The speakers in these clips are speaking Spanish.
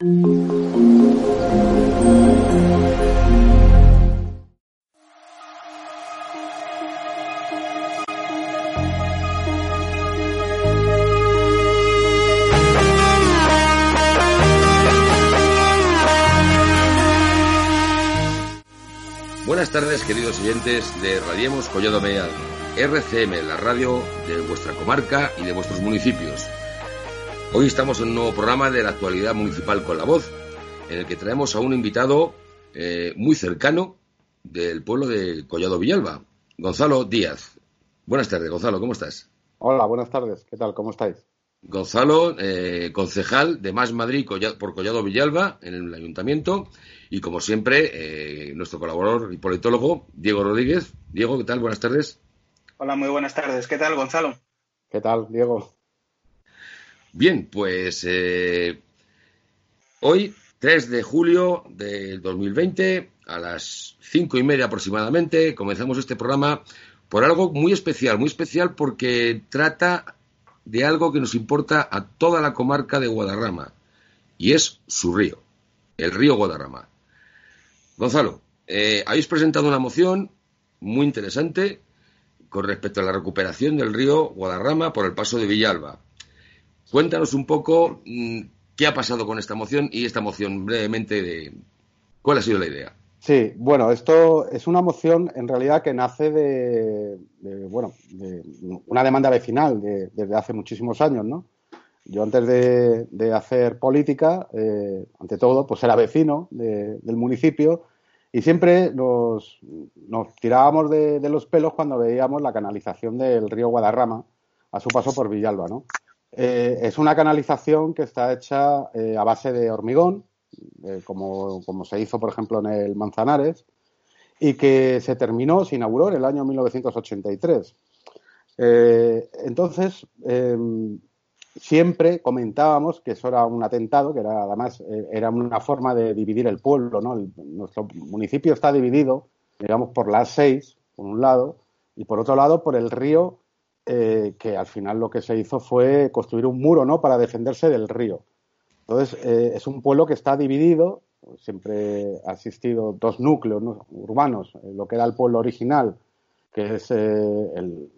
Buenas tardes, queridos oyentes de Radiemos Collado Meal, RCM, la radio de vuestra comarca y de vuestros municipios. Hoy estamos en un nuevo programa de la actualidad municipal con la voz, en el que traemos a un invitado eh, muy cercano del pueblo de Collado Villalba, Gonzalo Díaz. Buenas tardes, Gonzalo, ¿cómo estás? Hola, buenas tardes, ¿qué tal? ¿Cómo estáis? Gonzalo, eh, concejal de Más Madrid por Collado Villalba en el ayuntamiento y como siempre eh, nuestro colaborador y politólogo Diego Rodríguez. Diego, ¿qué tal? Buenas tardes. Hola, muy buenas tardes. ¿Qué tal, Gonzalo? ¿Qué tal, Diego? Bien, pues eh, hoy, 3 de julio del 2020, a las cinco y media aproximadamente, comenzamos este programa por algo muy especial, muy especial porque trata de algo que nos importa a toda la comarca de Guadarrama, y es su río, el río Guadarrama. Gonzalo, eh, habéis presentado una moción muy interesante con respecto a la recuperación del río Guadarrama por el paso de Villalba. Cuéntanos un poco mm, qué ha pasado con esta moción y esta moción brevemente de cuál ha sido la idea. Sí, bueno, esto es una moción en realidad que nace de, bueno, de una demanda vecinal desde hace muchísimos años, ¿no? Yo antes de, hacer política, eh, ante todo, pues era vecino del municipio y siempre nos, tirábamos de, los pelos cuando veíamos la canalización del río Guadarrama a su paso por Villalba, ¿no? Eh, es una canalización que está hecha eh, a base de hormigón, eh, como, se hizo, por ejemplo, en el Manzanares, y que se terminó, se inauguró en el año 1983. Eh, entonces, em, siempre comentábamos que eso era un atentado, que era además era una forma de dividir el pueblo, ¿no? nuestro municipio está dividido, digamos, por las seis, por un lado, y por otro lado por el río, que al final lo que se hizo fue construir un muro, ¿no? Para defenderse del río. Entonces, eh, es un pueblo que está dividido, siempre ha existido dos núcleos urbanos, eh, lo que era el pueblo original, que es eh, el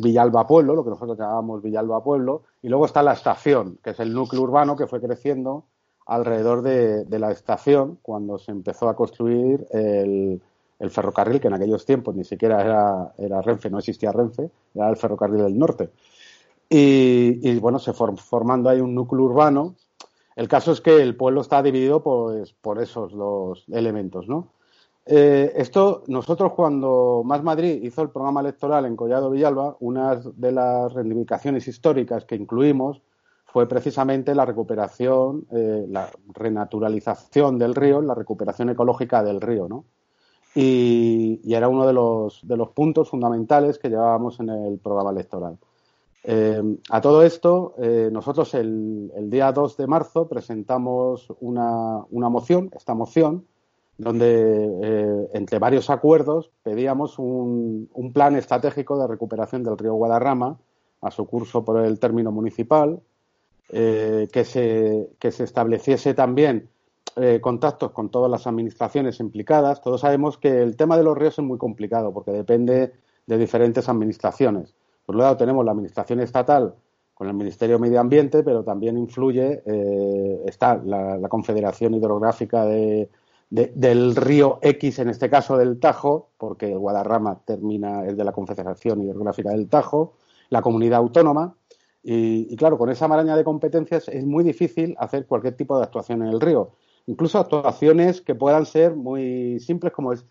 Villalba Pueblo, lo que nosotros llamábamos Villalba Pueblo, y luego está la estación, que es el núcleo urbano que fue creciendo alrededor de, la estación cuando se empezó a construir el, ferrocarril, que en aquellos tiempos ni siquiera era, era Renfe, no existía Renfe, era el ferrocarril del norte. Y, bueno, se formando ahí un núcleo urbano el caso es que el pueblo está dividido pues, por esos dos elementos, ¿no? Eh, esto, nosotros cuando Más Madrid hizo el programa electoral en Collado Villalba, una de las reivindicaciones históricas que incluimos fue precisamente la recuperación, eh, la renaturalización del río, la recuperación ecológica del río, ¿no? Y, era uno de los, de los puntos fundamentales que llevábamos en el programa electoral. Eh, a todo esto, eh, nosotros el, día 2 de marzo presentamos una, moción, esta moción, donde eh, entre varios acuerdos pedíamos un, plan estratégico de recuperación del río Guadarrama a su curso por el término municipal, que, se, que se estableciese también contactos con todas las administraciones implicadas. Todos sabemos que el tema de los ríos es muy complicado porque depende de diferentes administraciones. Por un lado tenemos la administración estatal con el Ministerio de Medio Ambiente, pero también influye, eh, está la, Confederación Hidrográfica del río X, en este caso del Tajo, porque el Guadarrama termina, es de la Confederación Hidrográfica del Tajo, la comunidad autónoma, y, claro, con esa maraña de competencias es muy difícil hacer cualquier tipo de actuación en el río. Incluso actuaciones que puedan ser muy simples, como es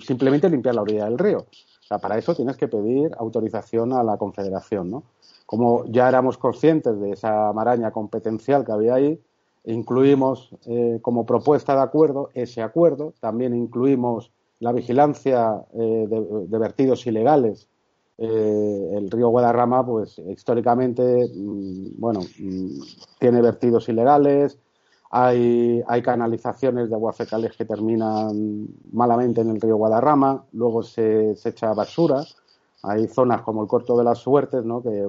simplemente limpiar la orilla del río sea, para eso tienes que pedir autorización a la Confederación, ¿no? Como ya éramos conscientes de esa maraña competencial que había ahí, incluimos eh, como propuesta de acuerdo ese acuerdo, también incluimos la vigilancia eh, de, vertidos ilegales. Eh, el río Guadarrama, pues históricamente, mm, bueno, mm, tiene vertidos ilegales, hay, hay canalizaciones de aguas fecales que terminan malamente en el río Guadarrama, luego se, echa basura Hay zonas como el Corto de las Suertes, ¿no? que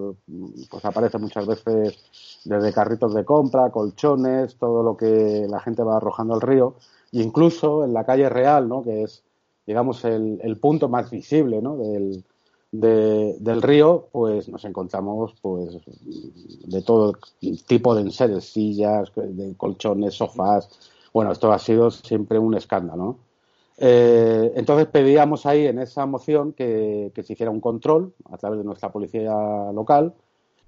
pues aparece muchas veces desde carritos de compra, colchones, todo lo que la gente va arrojando al río. E incluso en la calle Real, ¿no? que es, digamos, el, el punto más visible ¿no? del, del río, pues nos encontramos pues de todo tipo de enseres, sillas, de colchones, sofás. Bueno, esto ha sido siempre un escándalo. Eh, entonces pedíamos ahí en esa moción que, se hiciera un control a través de nuestra policía local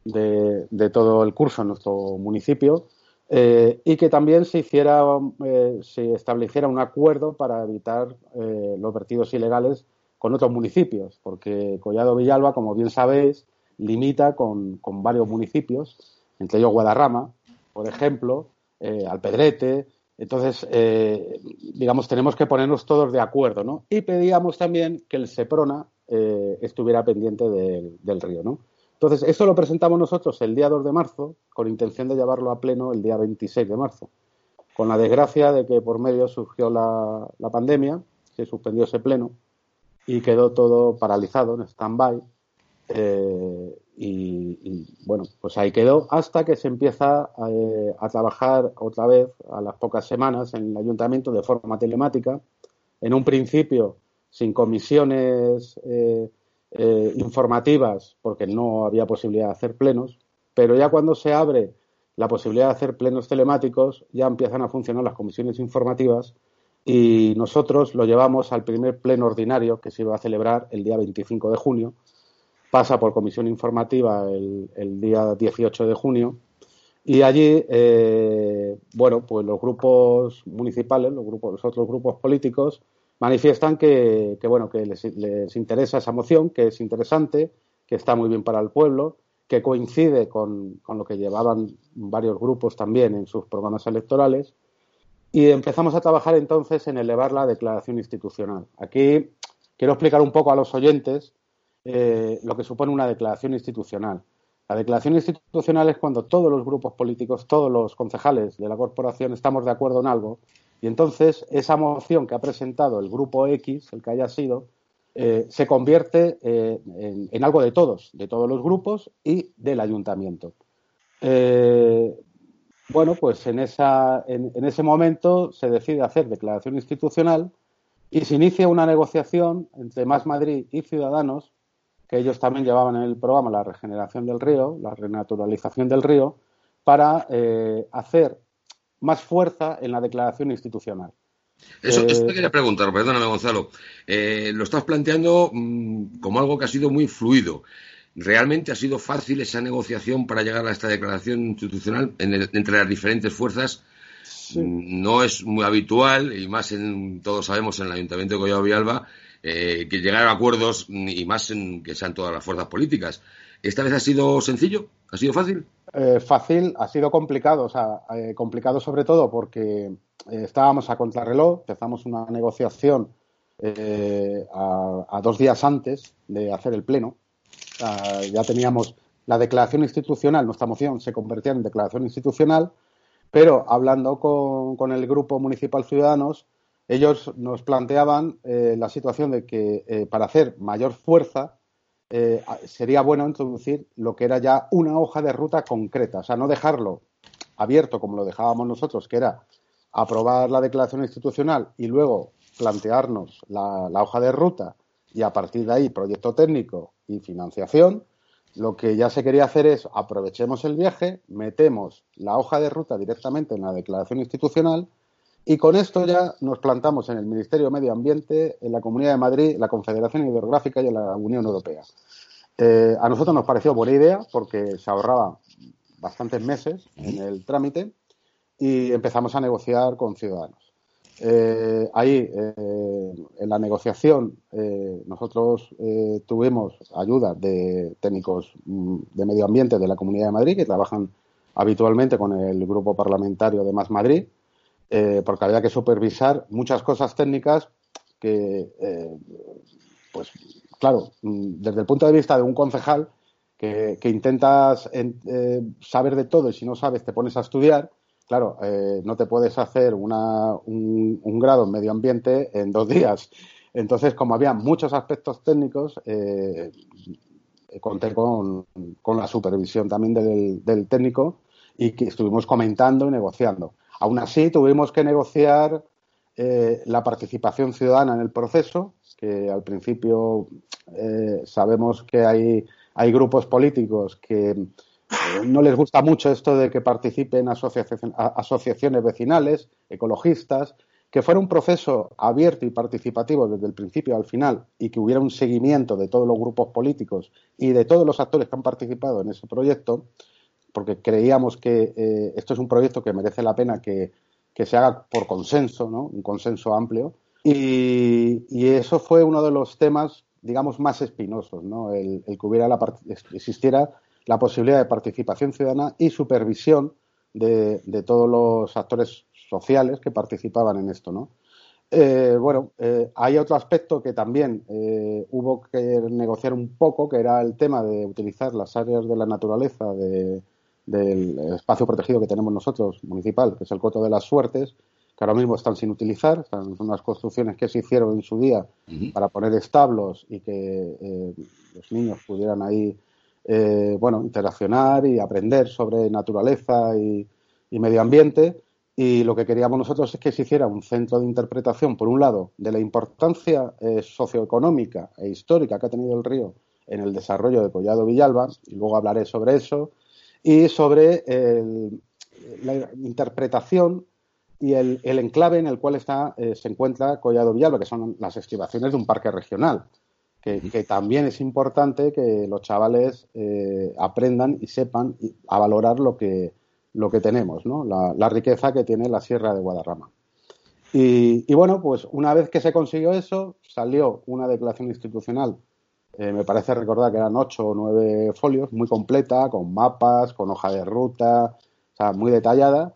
de, todo el curso en nuestro municipio eh, y que también se hiciera, eh, se estableciera un acuerdo para evitar los vertidos ilegales con otros municipios, porque Collado Villalba, como bien sabéis, limita con, con varios municipios, entre ellos Guadarrama, por ejemplo, Alpedrete, entonces, eh, digamos, tenemos que ponernos todos de acuerdo, ¿no? Y pedíamos también que el SEPRONA eh, estuviera pendiente del, río, ¿no? Entonces, esto lo presentamos nosotros el día 2 de marzo, con intención de llevarlo a pleno el día 26 de marzo. Con la desgracia de que por medio surgió la, la pandemia, se suspendió ese pleno y quedó todo paralizado en stand-by. Eh, y, bueno, pues ahí quedó hasta que se empieza eh, a, trabajar otra vez a las pocas semanas en el ayuntamiento de forma telemática. En un principio sin comisiones eh, informativas porque no había posibilidad de hacer plenos, pero ya cuando se abre la posibilidad de hacer plenos telemáticos ya empiezan a funcionar las comisiones informativas y nosotros lo llevamos al primer pleno ordinario que se iba a celebrar el día 25 de junio pasa por comisión informativa el, día 18 de junio y allí, eh, bueno, pues los grupos municipales, los, grupos, los otros grupos políticos manifiestan que, bueno, que les, interesa esa moción, que es interesante, que está muy bien para el pueblo, que coincide con, con lo que llevaban varios grupos también en sus programas electorales. Y empezamos a trabajar entonces en elevar la declaración institucional. Aquí quiero explicar un poco a los oyentes eh, lo que supone una declaración institucional. La declaración institucional es cuando todos los grupos políticos, todos los concejales de la corporación estamos de acuerdo en algo y entonces esa moción que ha presentado el grupo X, el que haya sido, eh, se convierte eh, en, algo de todos, de todos los grupos y del ayuntamiento. Bueno, pues en, esa, en ese momento se decide hacer declaración institucional y se inicia una negociación entre Más Madrid y Ciudadanos que ellos también llevaban en el programa la regeneración del río, la renaturalización del río, para eh, hacer más fuerza en la declaración institucional. Eso, te eh, quería preguntar, perdóname Gonzalo. Eh, lo estás planteando mm, como algo que ha sido muy fluido. ¿Realmente ha sido fácil esa negociación para llegar a esta declaración institucional entre las diferentes fuerzas? No es muy habitual, y más en, todos sabemos, en el Ayuntamiento de Collado Villalba, eh, que llegar a acuerdos y más en que sean todas las fuerzas políticas. ¿Esta vez ha sido sencillo? ¿Ha sido fácil? Eh, fácil, ha sido complicado, o sea, eh, complicado sobre todo porque estábamos a contrarreloj, empezamos una negociación a, dos días antes de hacer el pleno. Ya teníamos la declaración institucional, nuestra moción se convertía en declaración institucional, pero hablando con, con el Grupo Municipal Ciudadanos, ellos nos planteaban eh, la situación de que eh, para hacer mayor fuerza eh, sería bueno introducir lo que era ya una hoja de ruta concreta, o sea, no dejarlo abierto como lo dejábamos nosotros, que era aprobar la declaración institucional y luego plantearnos la, la hoja de ruta y a partir de ahí proyecto técnico y financiación. Lo que ya se quería hacer es aprovechemos el viaje, metemos la hoja de ruta directamente en la declaración institucional y con esto ya nos plantamos en el Ministerio de Medio Ambiente, en la Comunidad de Madrid, la Confederación Hidrográfica y en la Unión Europea. Eh, a nosotros nos pareció buena idea porque se ahorraba bastantes meses en el trámite y empezamos a negociar con ciudadanos. Eh, ahí, eh, en la negociación, nosotros tuvimos ayuda de técnicos mm, de medio ambiente de la Comunidad de Madrid que trabajan habitualmente con el Grupo Parlamentario de Más Madrid eh, porque había que supervisar muchas cosas técnicas que, eh, pues claro, mm, desde el punto de vista de un concejal que, intentas eh, saber de todo y si no sabes te pones a estudiar, claro, no te puedes hacer un, grado en medio ambiente en dos días. Entonces, como había muchos aspectos técnicos, eh, conté con, la supervisión también del, del, técnico y que estuvimos comentando y negociando. Aún así, tuvimos que negociar eh, la participación ciudadana en el proceso, que al principio eh, sabemos que hay, hay grupos políticos que eh, no les gusta mucho esto de que participen asociaciones vecinales, ecologistas, que fuera un proceso abierto y participativo desde el principio al final y que hubiera un seguimiento de todos los grupos políticos y de todos los actores que han participado en ese proyecto, porque creíamos que esto es un proyecto que merece la pena que, se haga por consenso, ¿no? un consenso amplio. Y, eso fue uno de los temas, digamos, más espinosos, ¿no? el, que hubiera la, existiera la posibilidad de participación ciudadana y supervisión de, todos los actores sociales que participaban en esto. ¿no? Eh, bueno, eh, hay otro aspecto que también eh, hubo que negociar un poco, que era el tema de utilizar las áreas de la naturaleza de, del espacio protegido que tenemos nosotros, municipal, que es el Coto de las Suertes, que ahora mismo están sin utilizar, están son unas construcciones que se hicieron en su día para poner establos y que eh, los niños pudieran ahí, eh, bueno, interaccionar y aprender sobre naturaleza y, medio ambiente. Y lo que queríamos nosotros es que se hiciera un centro de interpretación, por un lado, de la importancia eh, socioeconómica e histórica que ha tenido el río en el desarrollo de Collado Villalba, y luego hablaré sobre eso, y sobre la interpretación y el, enclave en el cual está, eh, se encuentra Collado Villalba, que son las estivaciones de un parque regional, que, también es importante que los chavales eh, aprendan y sepan a valorar lo que, lo que tenemos, ¿no? la, riqueza que tiene la Sierra de Guadarrama. Y, y, bueno, pues una vez que se consiguió eso, salió una declaración institucional eh, me parece recordar que eran ocho o nueve folios, muy completa, con mapas, con hoja de ruta, o sea, muy detallada,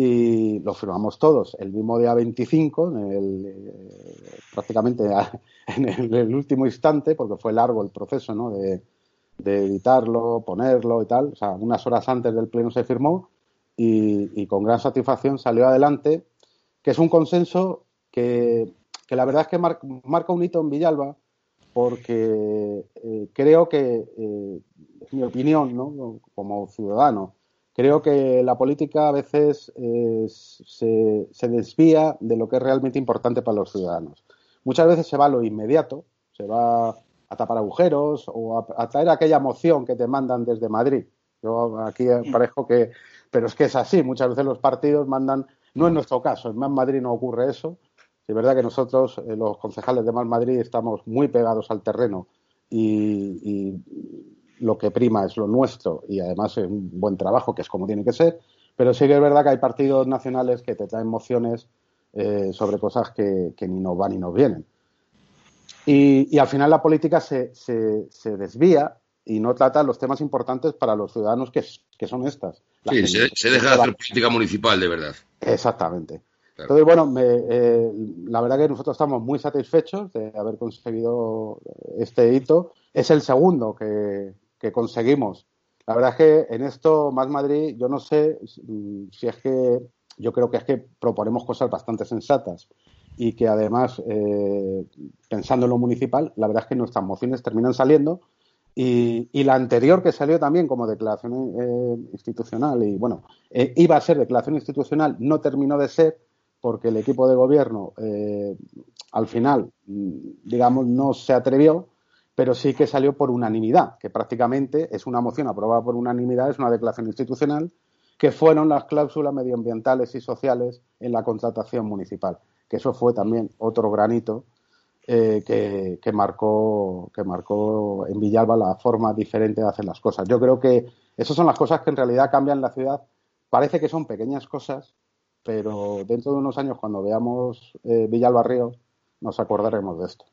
y lo firmamos todos el mismo día 25, en el, eh, prácticamente en el, último instante, porque fue largo el proceso ¿no? de, editarlo, ponerlo y tal, o sea, unas horas antes del pleno se firmó y, con gran satisfacción salió adelante, que es un consenso que, la verdad es que marca un hito en Villalba, porque eh, creo que, eh, es mi opinión, ¿no? como ciudadano, creo que la política a veces eh, se, se, desvía de lo que es realmente importante para los ciudadanos. Muchas veces se va a lo inmediato, se va a tapar agujeros o a, traer aquella moción que te mandan desde Madrid. Yo aquí parejo que, pero es que es así, muchas veces los partidos mandan, no en nuestro caso, en Madrid no ocurre eso, es verdad que nosotros, eh, los concejales de Mal Madrid, estamos muy pegados al terreno y, lo que prima es lo nuestro y además es un buen trabajo, que es como tiene que ser. Pero sí que es verdad que hay partidos nacionales que te traen mociones eh, sobre cosas que, ni nos van ni nos vienen. Y, al final la política se, se, desvía y no trata los temas importantes para los ciudadanos que, son estas. Sí, se, deja de hacer política municipal, de verdad. Exactamente. Entonces, bueno, eh, la verdad que nosotros estamos muy satisfechos de haber conseguido este hito. Es el segundo que, conseguimos. La verdad es que en esto, Más Madrid, yo no sé si es que, yo creo que es que proponemos cosas bastante sensatas y que además, eh, pensando en lo municipal, la verdad es que nuestras mociones terminan saliendo y, la anterior que salió también como declaración eh, institucional y bueno, iba a ser declaración institucional, no terminó de ser porque el equipo de gobierno eh, al final, digamos, no se atrevió, pero sí que salió por unanimidad, que prácticamente es una moción aprobada por unanimidad, es una declaración institucional, que fueron las cláusulas medioambientales y sociales en la contratación municipal, que eso fue también otro granito eh, que, que, marcó, que marcó en Villalba la forma diferente de hacer las cosas. Yo creo que esas son las cosas que en realidad cambian la ciudad. Parece que son pequeñas cosas, pero dentro de unos años, cuando veamos eh, Villalbarrio, nos acordaremos de esto.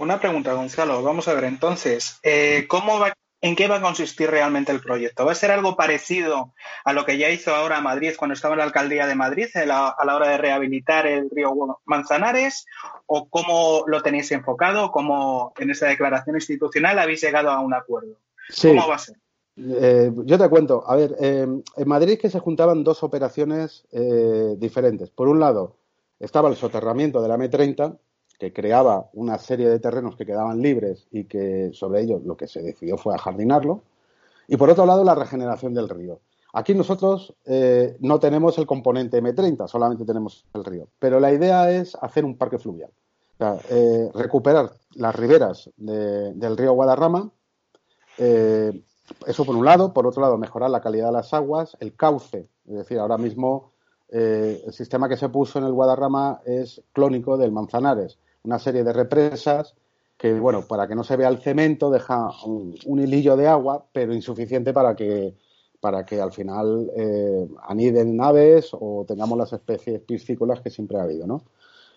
Una pregunta, Gonzalo. Vamos a ver entonces, eh, ¿cómo va, ¿en qué va a consistir realmente el proyecto? ¿Va a ser algo parecido a lo que ya hizo ahora Madrid cuando estaba en la alcaldía de Madrid a la, hora de rehabilitar el río Manzanares? ¿O cómo lo tenéis enfocado? ¿Cómo en esa declaración institucional habéis llegado a un acuerdo? ¿Cómo va a ser? Eh, yo te cuento, a ver, eh, en Madrid que se juntaban dos operaciones eh, diferentes. Por un lado, estaba el soterramiento de la M30, que creaba una serie de terrenos que quedaban libres y que sobre ellos lo que se decidió fue ajardinarlo. Y por otro lado, la regeneración del río. Aquí nosotros eh, no tenemos el componente M30, solamente tenemos el río. Pero la idea es hacer un parque fluvial. Eh, recuperar las riberas del río Guadarrama. Eh, eso por un lado. Por otro lado, mejorar la calidad de las aguas, el cauce. Es decir, ahora mismo el sistema que se puso en el Guadarrama es clónico del Manzanares. Una serie de represas que, bueno, para que no se vea el cemento, deja un hilillo de agua, pero insuficiente para que para que al final eh, aniden aves o tengamos las especies piscícolas que siempre ha habido, ¿no?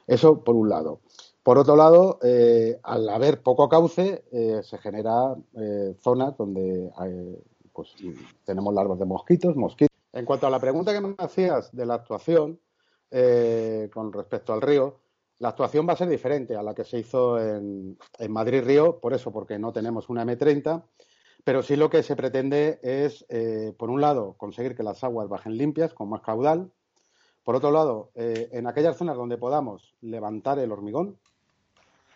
Eso por un lado. Por otro lado, eh, al haber poco cauce, eh, se genera zonas donde pues, tenemos larvas de mosquitos, mosquitos. En cuanto a la pregunta que me hacías de la actuación con respecto al río, la actuación va a ser diferente a la que se hizo en, Madrid-Río, por eso, porque no tenemos una M30 pero sí lo que se pretende es, eh, por un lado, conseguir que las aguas bajen limpias, con más caudal. Por otro lado, eh, en aquellas zonas donde podamos levantar el hormigón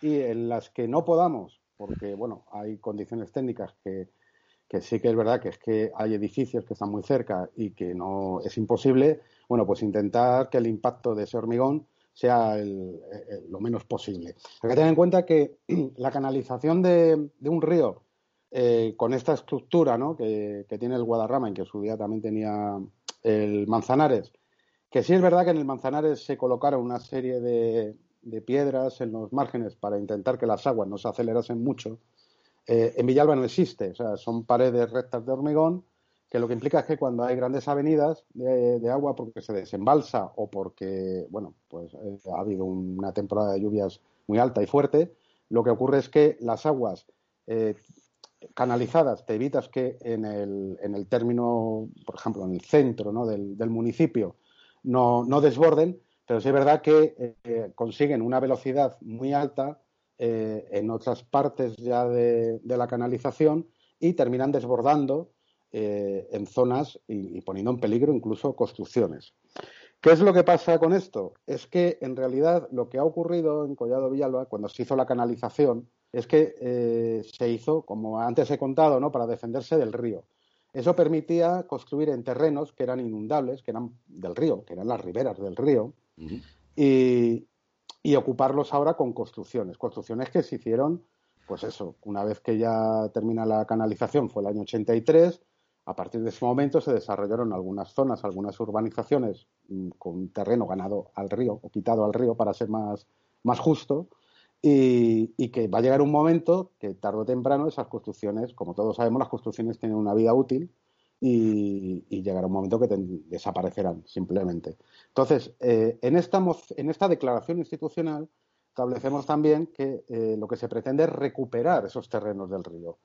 y en las que no podamos, porque bueno, hay condiciones técnicas que, sí que es verdad que es que hay edificios que están muy cerca y que no es imposible, bueno, pues intentar que el impacto de ese hormigón sea lo menos posible. Hay que tener en cuenta que la canalización de un río eh, con esta estructura ¿no? que, tiene el Guadarrama, en que su día también tenía el Manzanares, que sí es verdad que en el Manzanares se colocaron una serie de, piedras en los márgenes para intentar que las aguas no se acelerasen mucho. Eh, en Villalba no existe, o sea, son paredes rectas de hormigón, que lo que implica es que cuando hay grandes avenidas de, agua porque se desembalsa o porque, bueno, pues eh, ha habido una temporada de lluvias muy alta y fuerte, lo que ocurre es que las aguas canalizadas te evitas que en el, en el término, por ejemplo, en el centro ¿no? del, municipio no, no, desborden, pero sí es verdad que eh, consiguen una velocidad muy alta eh, en otras partes ya de, la canalización y terminan desbordando eh, en zonas y, poniendo en peligro incluso construcciones. ¿Qué es lo que pasa con esto? Es que en realidad lo que ha ocurrido en Collado Villalba, cuando se hizo la canalización, es que eh, se hizo, como antes he contado, ¿no? para defenderse del río. Eso permitía construir en terrenos que eran inundables, que eran del río, que eran las riberas del río, y, ocuparlos ahora con construcciones. Construcciones que se hicieron, pues eso, una vez que ya termina la canalización, fue el año 83, a partir de ese momento se desarrollaron algunas zonas, algunas urbanizaciones mm, con terreno ganado al río o quitado al río para ser más, más justo y, que va a llegar un momento que tarde o temprano esas construcciones, como todos sabemos, las construcciones tienen una vida útil y, llegará un momento que desaparecerán simplemente. Entonces, eh, en, esta, en esta declaración institucional establecemos también que eh, lo que se pretende es recuperar esos terrenos del río.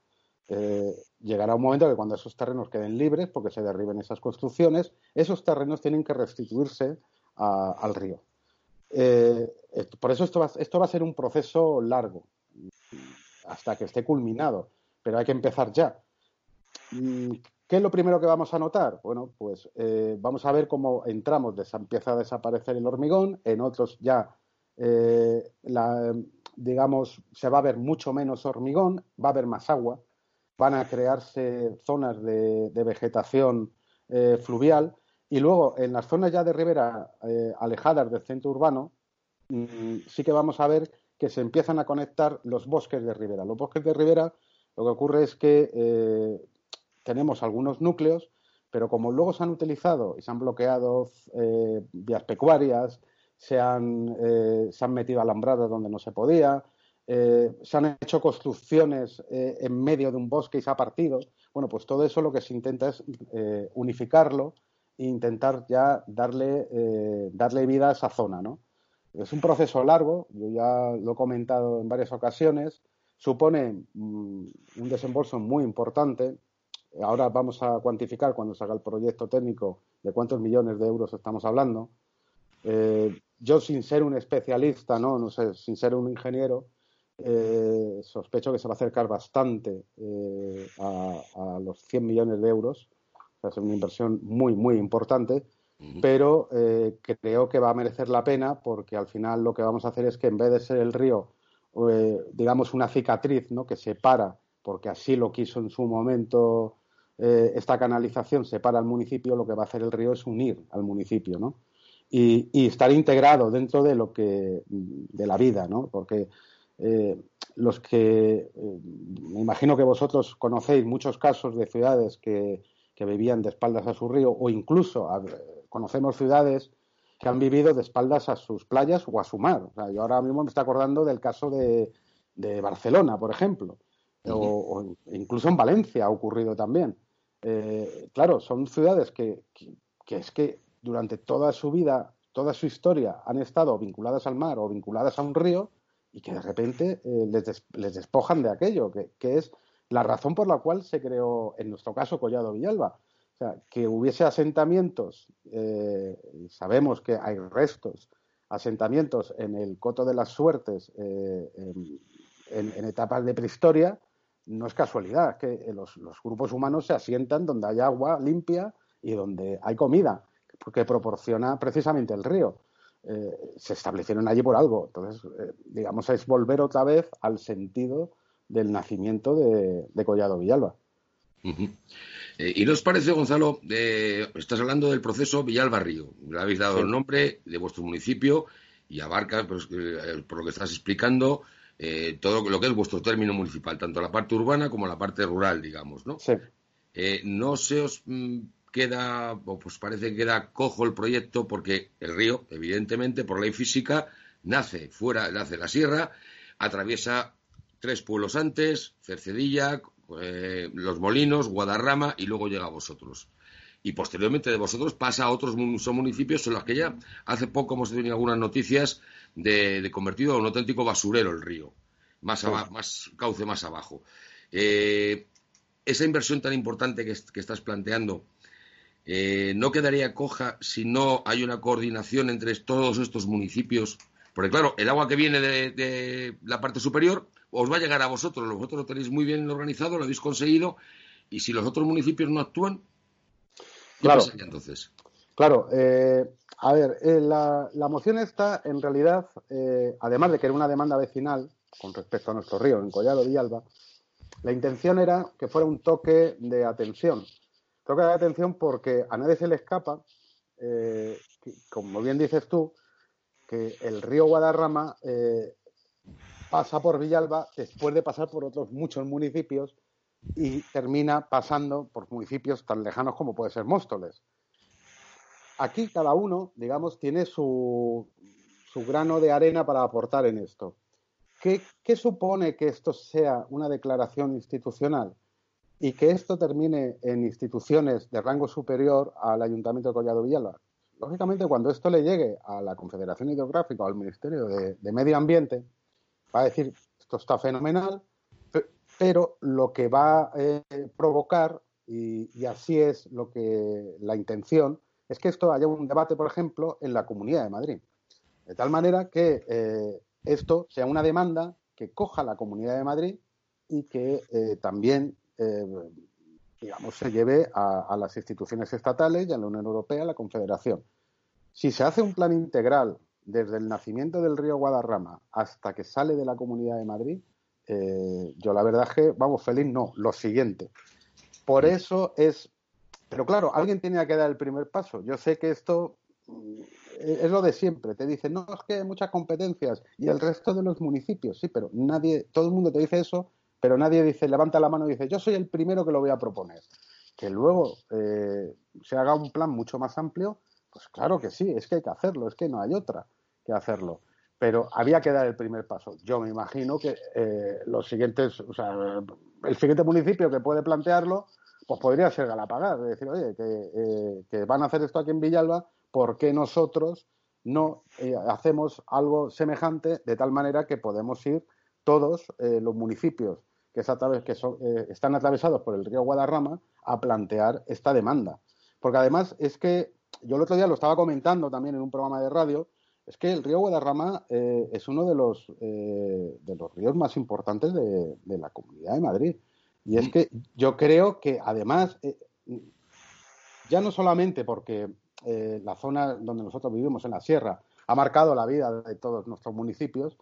Eh, llegará un momento que cuando esos terrenos queden libres, porque se derriben esas construcciones, esos terrenos tienen que restituirse al río. Eh, por eso esto va, esto va a ser un proceso largo, hasta que esté culminado, pero hay que empezar ya. Mm, ¿Qué es lo primero que vamos a notar? Bueno, pues eh, vamos a ver cómo entramos, empieza a desaparecer el hormigón, en otros ya, eh, digamos, se va a ver mucho menos hormigón, va a haber más agua, van a crearse zonas de, vegetación fluvial y luego, en las zonas ya de ribera eh, alejadas del centro urbano, mm, sí que vamos a ver que se empiezan a conectar los bosques de ribera. Los bosques de ribera, lo que ocurre es que eh, tenemos algunos núcleos, pero como luego se han utilizado y se han bloqueado eh, vías pecuarias, se han, se han metido alambradas donde no se podía, se han hecho construcciones en medio de un bosque y se ha partido. Bueno, pues todo eso lo que se intenta es unificarlo e intentar ya darle, eh, darle vida a esa zona, ¿no? Es un proceso largo, yo ya lo he comentado en varias ocasiones, supone mm, un desembolso muy importante. Ahora vamos a cuantificar cuando salga el proyecto técnico de cuántos millones de euros estamos hablando. Eh, yo sin ser un especialista, no, no sé, sin ser un ingeniero, eh, sospecho que se va a acercar bastante a, a, los 100 millones de euros es una inversión muy, muy importante. pero eh, creo que va a merecer la pena porque al final lo que vamos a hacer es que en vez de ser el río, eh, digamos, una cicatriz ¿no? que separa, porque así lo quiso en su momento eh, esta canalización, separa al municipio, lo que va a hacer el río es unir al municipio, ¿no? Y, y estar integrado dentro de lo que de la vida, ¿no? Porque los que me imagino que vosotros conocéis muchos casos de ciudades que, que vivían de espaldas a su río o incluso conocemos ciudades que han vivido de espaldas a sus playas o a su mar. yo ahora mismo me estoy acordando del caso de, Barcelona, por ejemplo, o, incluso en Valencia ha ocurrido también. Eh, claro, son ciudades que, es que durante toda su vida, toda su historia, han estado vinculadas al mar o vinculadas a un río y que de repente eh, les, despojan de aquello, que, es la razón por la cual se creó, en nuestro caso, Collado Villalba. O sea, que hubiese asentamientos, eh, sabemos que hay restos, asentamientos en el Coto de las Suertes eh, en, etapas de prehistoria, no es casualidad, que los, grupos humanos se asientan donde hay agua limpia y donde hay comida, que proporciona precisamente el río. Eh, se establecieron allí por algo. Entonces, digamos, es volver otra vez al sentido del nacimiento de, Collado Villalba. Eh, ¿Y nos parece, Gonzalo? estás hablando del proceso Villalba Río. Le habéis dado el nombre de vuestro municipio y abarca, pues, eh, por lo que estás explicando, eh, todo lo que es vuestro término municipal, tanto la parte urbana como la parte rural, digamos, ¿no? Sí. no se os mm, queda, pues parece que queda cojo el proyecto porque el río, evidentemente, por ley física, nace fuera, nace la sierra, atraviesa tres pueblos antes, Cercedilla, eh, Los Molinos, Guadarrama y luego llega a vosotros. Y posteriormente de vosotros pasa a otros municipios en los que ya hace poco hemos tenido algunas noticias de, convertido a un auténtico basurero el río, más, más cauce más abajo. Eh, esa inversión tan importante que, estás planteando, eh, ¿no quedaría coja si no hay una coordinación entre todos estos municipios? Porque claro, el agua que viene de la parte superior os va a llegar a vosotros, vosotros lo tenéis muy bien organizado, lo habéis conseguido, y si los otros municipios no actúan, ¿qué claro, entonces? Claro, eh, a ver, eh, la, moción está, en realidad, eh, además de que era una demanda vecinal con respecto a nuestro río, en Collado Villalba, la intención era que fuera un toque de atención. Toque de atención porque a nadie se le escapa, como bien dices tú, que el río Guadarrama pasa por Villalba después de pasar por otros muchos municipios y termina pasando por municipios tan lejanos como puede ser Móstoles. Aquí cada uno, digamos, tiene su, su grano de arena para aportar en esto. ¿Qué, ¿Qué, supone que esto sea una declaración institucional y que esto termine en instituciones de rango superior al Ayuntamiento de Collado Villalba? Lógicamente, cuando esto le llegue a la Confederación Hidrográfica o al Ministerio de Medio Ambiente, va a decir, esto está fenomenal, pero lo que va a eh, provocar, y, así es lo que la intención, es que esto haya un debate, por ejemplo, en la Comunidad de Madrid. De tal manera que eh, esto sea una demanda que coja la Comunidad de Madrid y que eh, también, digamos, se lleve a, a, las instituciones estatales y a la Unión Europea, a la Confederación. Si se hace un plan integral desde el nacimiento del río Guadarrama hasta que sale de la Comunidad de Madrid, eh, yo la verdad es que, vamos, feliz no, lo siguiente. Por eso es, pero claro, alguien tiene que dar el primer paso. Yo sé que esto mm, es lo de siempre, te dicen, no, es que hay muchas competencias y el resto de los municipios, sí, pero nadie, todo el mundo te dice eso, pero nadie dice, levanta la mano y dice, yo soy el primero que lo voy a proponer. Que luego eh, se haga un plan mucho más amplio, pues claro que sí, es que hay que hacerlo, es que no hay otra que hacerlo. Pero había que dar el primer paso. Yo me imagino que eh, los siguientes, o sea, el siguiente municipio que puede plantearlo, pues podría ser Galapagar, es decir, oye, eh, que, van a hacer esto aquí en Villalba, ¿por qué nosotros no eh, hacemos algo semejante de tal manera que podemos ir todos los municipios que, que son, están atravesados por el río Guadarrama a plantear esta demanda? Porque además es que yo el otro día lo estaba comentando también en un programa de radio, es que el río Guadarrama eh, es uno de los, eh, de los ríos más importantes de, la Comunidad de Madrid. Y es que yo creo que además, eh, ya no solamente porque eh, la zona donde nosotros vivimos, en la sierra, ha marcado la vida de todos nuestros municipios,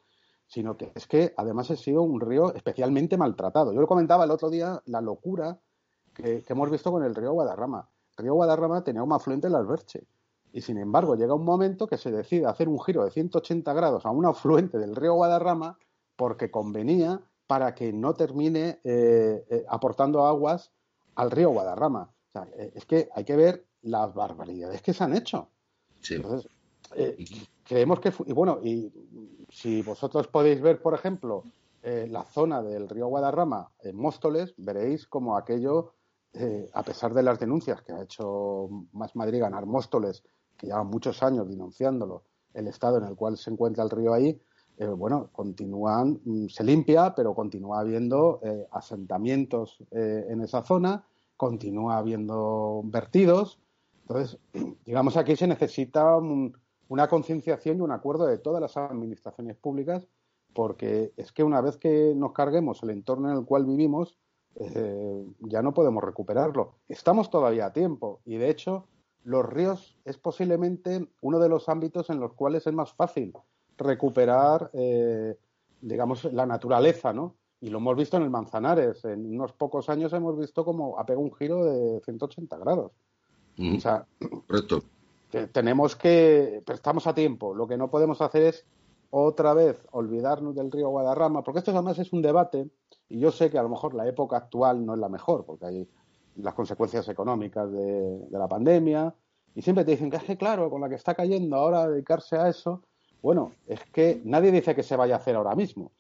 sino que es que además ha sido un río especialmente maltratado. Yo lo comentaba el otro día, la locura que, hemos visto con el río Guadarrama. El río Guadarrama tenía un afluente en las Berche. Y sin embargo, llega un momento que se decide hacer un giro de 180 grados a un afluente del río Guadarrama porque convenía para que no termine eh, eh, aportando aguas al río Guadarrama. O sea, eh, es que hay que ver las barbaridades que se han hecho. Entonces, creemos que, y bueno, y si vosotros podéis ver, por ejemplo, eh, la zona del río Guadarrama en Móstoles, veréis como aquello, eh, a pesar de las denuncias que ha hecho Más Madrid ganar Móstoles, que llevan muchos años denunciándolo, el estado en el cual se encuentra el río ahí, eh, bueno, continúan, mm, se limpia, pero continúa habiendo asentamientos en esa zona, continúa habiendo vertidos. Entonces, digamos, aquí se necesita un, una concienciación y un acuerdo de todas las administraciones públicas, porque es que una vez que nos carguemos el entorno en el cual vivimos, eh, ya no podemos recuperarlo. Estamos todavía a tiempo y, de hecho, los ríos es posiblemente uno de los ámbitos en los cuales es más fácil recuperar, eh, digamos, la naturaleza, ¿no? Y lo hemos visto en el Manzanares. En unos pocos años hemos visto como ha pegado un giro de 180 grados. O sea, Correcto tenemos que, pero estamos a tiempo. Lo que no podemos hacer es otra vez olvidarnos del río Guadarrama, porque esto además es un debate, y yo sé que a lo mejor la época actual no es la mejor, porque hay las consecuencias económicas de, la pandemia, y siempre te dicen que es que, claro, con la que está cayendo ahora dedicarse a eso, bueno, es que nadie dice que se vaya a hacer ahora mismo,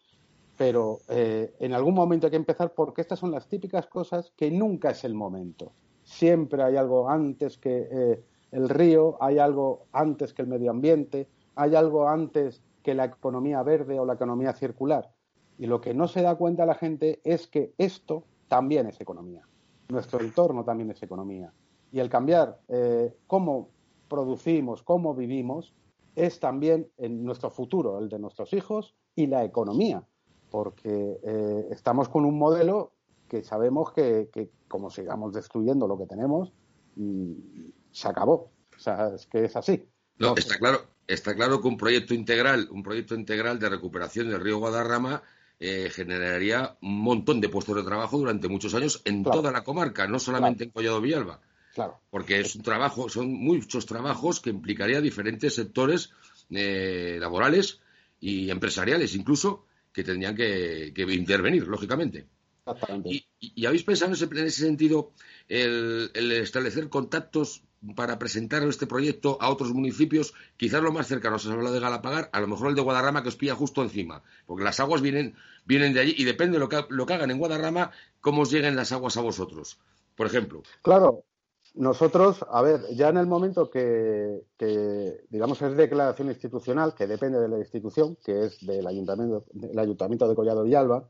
pero eh, en algún momento hay que empezar porque estas son las típicas cosas que nunca es el momento. Siempre hay algo antes que... Eh, el río, hay algo antes que el medio ambiente, hay algo antes que la economía verde o la economía circular. Y lo que no se da cuenta la gente es que esto también es economía. Nuestro entorno también es economía. Y el cambiar eh, cómo producimos, cómo vivimos, es también en nuestro futuro, el de nuestros hijos y la economía. Porque eh, estamos con un modelo que sabemos que, como sigamos destruyendo lo que tenemos, mm, se acabó. O sea, es que es así. No, está claro, está claro que un proyecto integral, un proyecto integral de recuperación del río Guadarrama eh, generaría un montón de puestos de trabajo durante muchos años en toda la comarca, no solamente en Collado Villalba. Claro. Porque es un trabajo, son muchos trabajos que implicaría diferentes sectores eh, laborales y empresariales incluso que tendrían que intervenir, lógicamente. ¿Y, habéis pensado en ese, sentido el, establecer contactos para presentar este proyecto a otros municipios? Quizás lo más cercano se habla de Galapagar, a lo mejor el de Guadarrama que os pilla justo encima, porque las aguas vienen, vienen de allí y depende de lo que, lo que hagan en Guadarrama, cómo os lleguen las aguas a vosotros, por ejemplo. Claro, nosotros, a ver, ya en el momento que, que, digamos, es declaración institucional, que depende de la institución, que es del Ayuntamiento, del Ayuntamiento de Collado Villalba,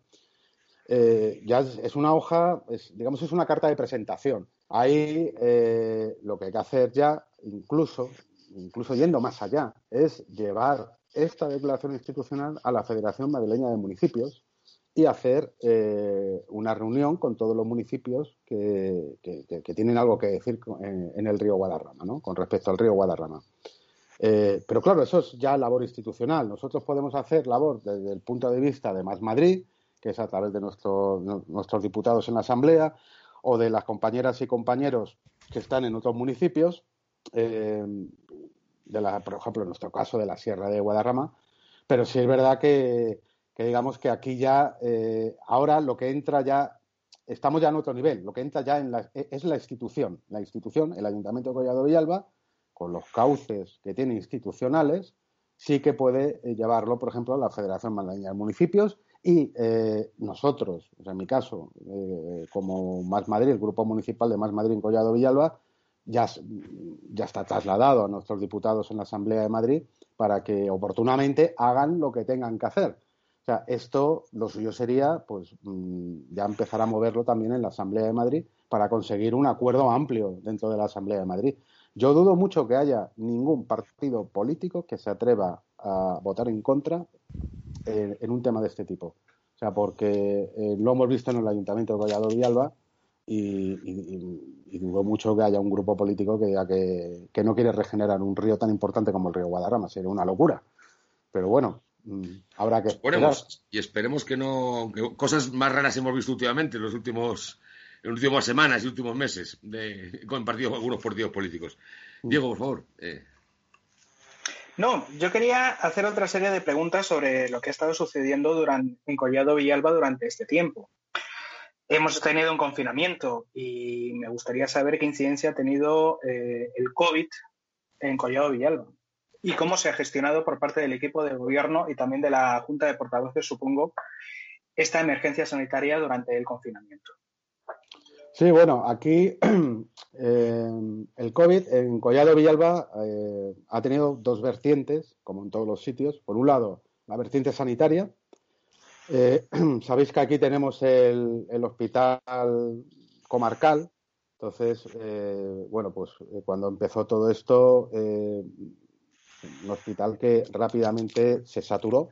eh, ya es, una hoja, digamos, es una carta de presentación. Ahí eh, lo que hay que hacer ya, incluso, incluso yendo más allá, es llevar esta declaración institucional a la Federación Madrileña de Municipios y hacer eh, una reunión con todos los municipios que, tienen algo que decir en, el río Guadarrama, ¿no? con respecto al río Guadarrama. pero claro, eso es ya labor institucional. Nosotros podemos hacer labor desde el punto de vista de Más Madrid, que es a través de nuestros diputados en la Asamblea, o de las compañeras y compañeros que están en otros municipios, eh, de la, por ejemplo, en nuestro caso de la Sierra de Guadarrama, pero sí es verdad que, digamos que aquí ya, eh, ahora lo que entra ya, estamos ya en otro nivel, lo que entra ya en la, es la institución, la institución, el Ayuntamiento de Collado Villalba, con los cauces que tiene institucionales, sí que puede eh, llevarlo, por ejemplo, a la Federación Malagueña de Municipios y eh, nosotros, en mi caso, eh, como Más Madrid, el Grupo Municipal de Más Madrid en Collado Villalba, ya, ya está trasladado a nuestros diputados en la Asamblea de Madrid para que oportunamente hagan lo que tengan que hacer. O sea, esto lo suyo sería, pues, mm, ya empezar a moverlo también en la Asamblea de Madrid para conseguir un acuerdo amplio dentro de la Asamblea de Madrid. Yo dudo mucho que haya ningún partido político que se atreva a votar en contra en un tema de este tipo. O sea, porque eh, lo hemos visto en el Ayuntamiento de Valladolid Villalba, y, y, dudo mucho que haya un grupo político que diga que, que, no quiere regenerar un río tan importante como el río Guadarrama. Sería una locura. Pero bueno, mm, habrá que esperemos, y esperemos que no cosas más raras hemos visto últimamente en los últimos en las últimas semanas y últimos meses de, con partidos, algunos partidos políticos. Mm. Diego, por favor. Eh. No, yo quería hacer otra serie de preguntas sobre lo que ha estado sucediendo durante, en Collado Villalba durante este tiempo. Hemos tenido un confinamiento y me gustaría saber qué incidencia ha tenido eh, el COVID en Collado Villalba y cómo se ha gestionado por parte del equipo de gobierno y también de la Junta de Portavoces, supongo, esta emergencia sanitaria durante el confinamiento. Sí, bueno, aquí eh, el COVID en Collado Villalba eh, ha tenido dos vertientes, como en todos los sitios. Por un lado, la vertiente sanitaria, eh, sabéis que aquí tenemos el, hospital comarcal. Entonces, eh, bueno, pues cuando empezó todo esto, un hospital que rápidamente se saturó.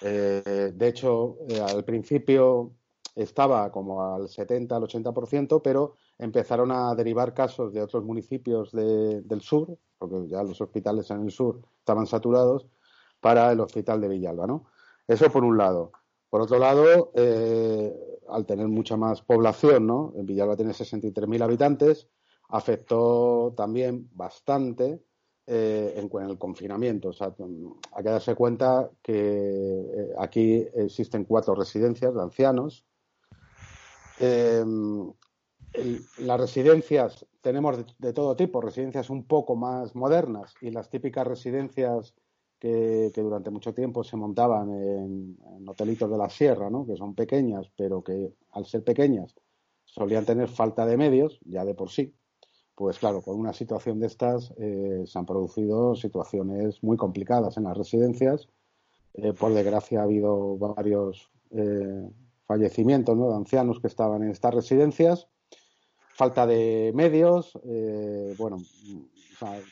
de hecho, al principio estaba como al 70, al 80%, pero empezaron a derivar casos de otros municipios del sur, porque ya los hospitales en el sur estaban saturados, para el hospital de Villalba, ¿no? Eso por un lado. Por otro lado, eh, al tener mucha más población, ¿no? En Villalba tiene 63.000 habitantes, afectó también bastante eh, en, el confinamiento. O sea, hay que darse cuenta que eh, aquí existen cuatro residencias de ancianos. Las residencias tenemos de, todo tipo, residencias un poco más modernas y las típicas residencias que, durante mucho tiempo se montaban en, hotelitos de la sierra, ¿no? que son pequeñas, pero que al ser pequeñas solían tener falta de medios, ya de por sí. Pues claro, con una situación de estas eh, se han producido situaciones muy complicadas en las residencias. Eh, por desgracia ha habido varios eh, fallecimientos de ancianos que estaban en estas residencias. Falta de medios, bueno,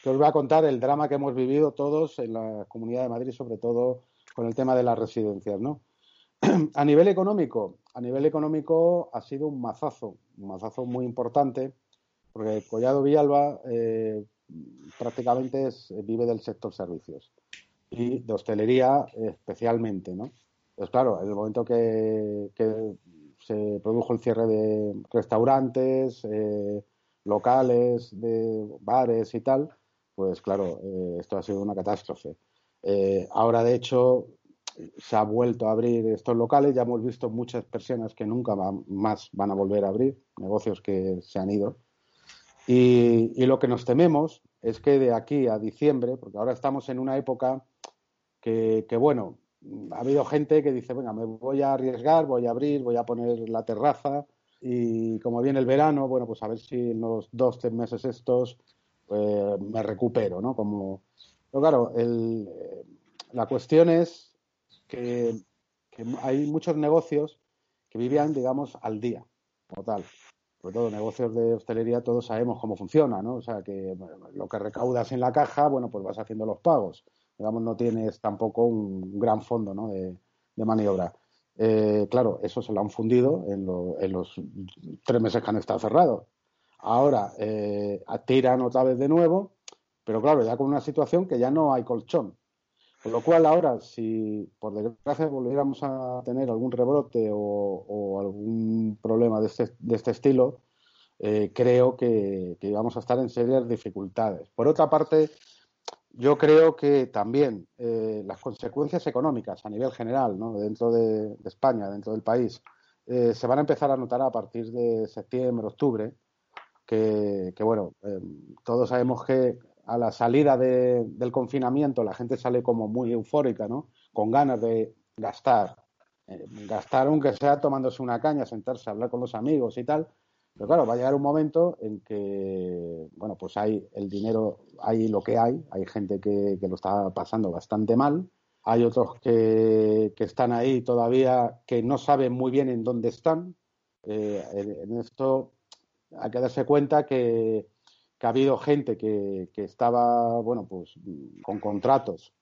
que os voy a contar el drama que hemos vivido todos en la Comunidad de Madrid, sobre todo con el tema de las residencias, ¿no? a nivel económico, a nivel económico ha sido un mazazo, un mazazo muy importante, porque Collado Villalba eh, prácticamente vive del sector servicios y de hostelería especialmente, ¿no? Pues claro, en el momento que, se produjo el cierre de restaurantes, eh, locales, de bares y tal, pues claro, eh, esto ha sido una catástrofe. Eh, ahora, de hecho, se ha vuelto a abrir estos locales, ya hemos visto muchas personas que nunca más van a volver a abrir, negocios que se han ido. Y, lo que nos tememos es que de aquí a diciembre, porque ahora estamos en una época que, que, bueno, ha habido gente que dice, venga, me voy a arriesgar, voy a abrir, voy a poner la terraza, y como viene el verano, bueno, pues a ver si en los dos, tres meses estos pues, me recupero, ¿no? Como, pero claro, el, la cuestión es que, hay muchos negocios que vivían, digamos, al día, como tal. Sobre todo negocios de hostelería, todos sabemos cómo funciona, ¿no? O sea, que lo que recaudas en la caja, bueno, pues vas haciendo los pagos. Digamos, no tienes tampoco un gran fondo, ¿no? de maniobra. Eh, claro, eso se lo han fundido en, los tres meses que han estado cerrados. Ahora eh, tiran otra vez de nuevo, pero claro, ya con una situación que ya no hay colchón. Con lo cual ahora, si por desgracia volviéramos a tener algún rebrote o, algún problema de este, de este estilo, eh, creo que, que, vamos a estar en serias dificultades. Por otra parte, yo creo que también eh, las consecuencias económicas a nivel general, ¿no? dentro de, España, dentro del país, eh, se van a empezar a notar a partir de septiembre, octubre, que, bueno, eh, todos sabemos que a la salida del confinamiento la gente sale como muy eufórica, ¿no? Con ganas de gastar, gastar aunque sea tomándose una caña, sentarse a hablar con los amigos y tal, pero claro, va a llegar un momento en que, bueno, pues hay el dinero, hay lo que hay, hay gente que, lo está pasando bastante mal, hay otros que, están ahí todavía que no saben muy bien en dónde están. Eh, en esto hay que darse cuenta que, ha habido gente que, estaba, bueno, pues con contratos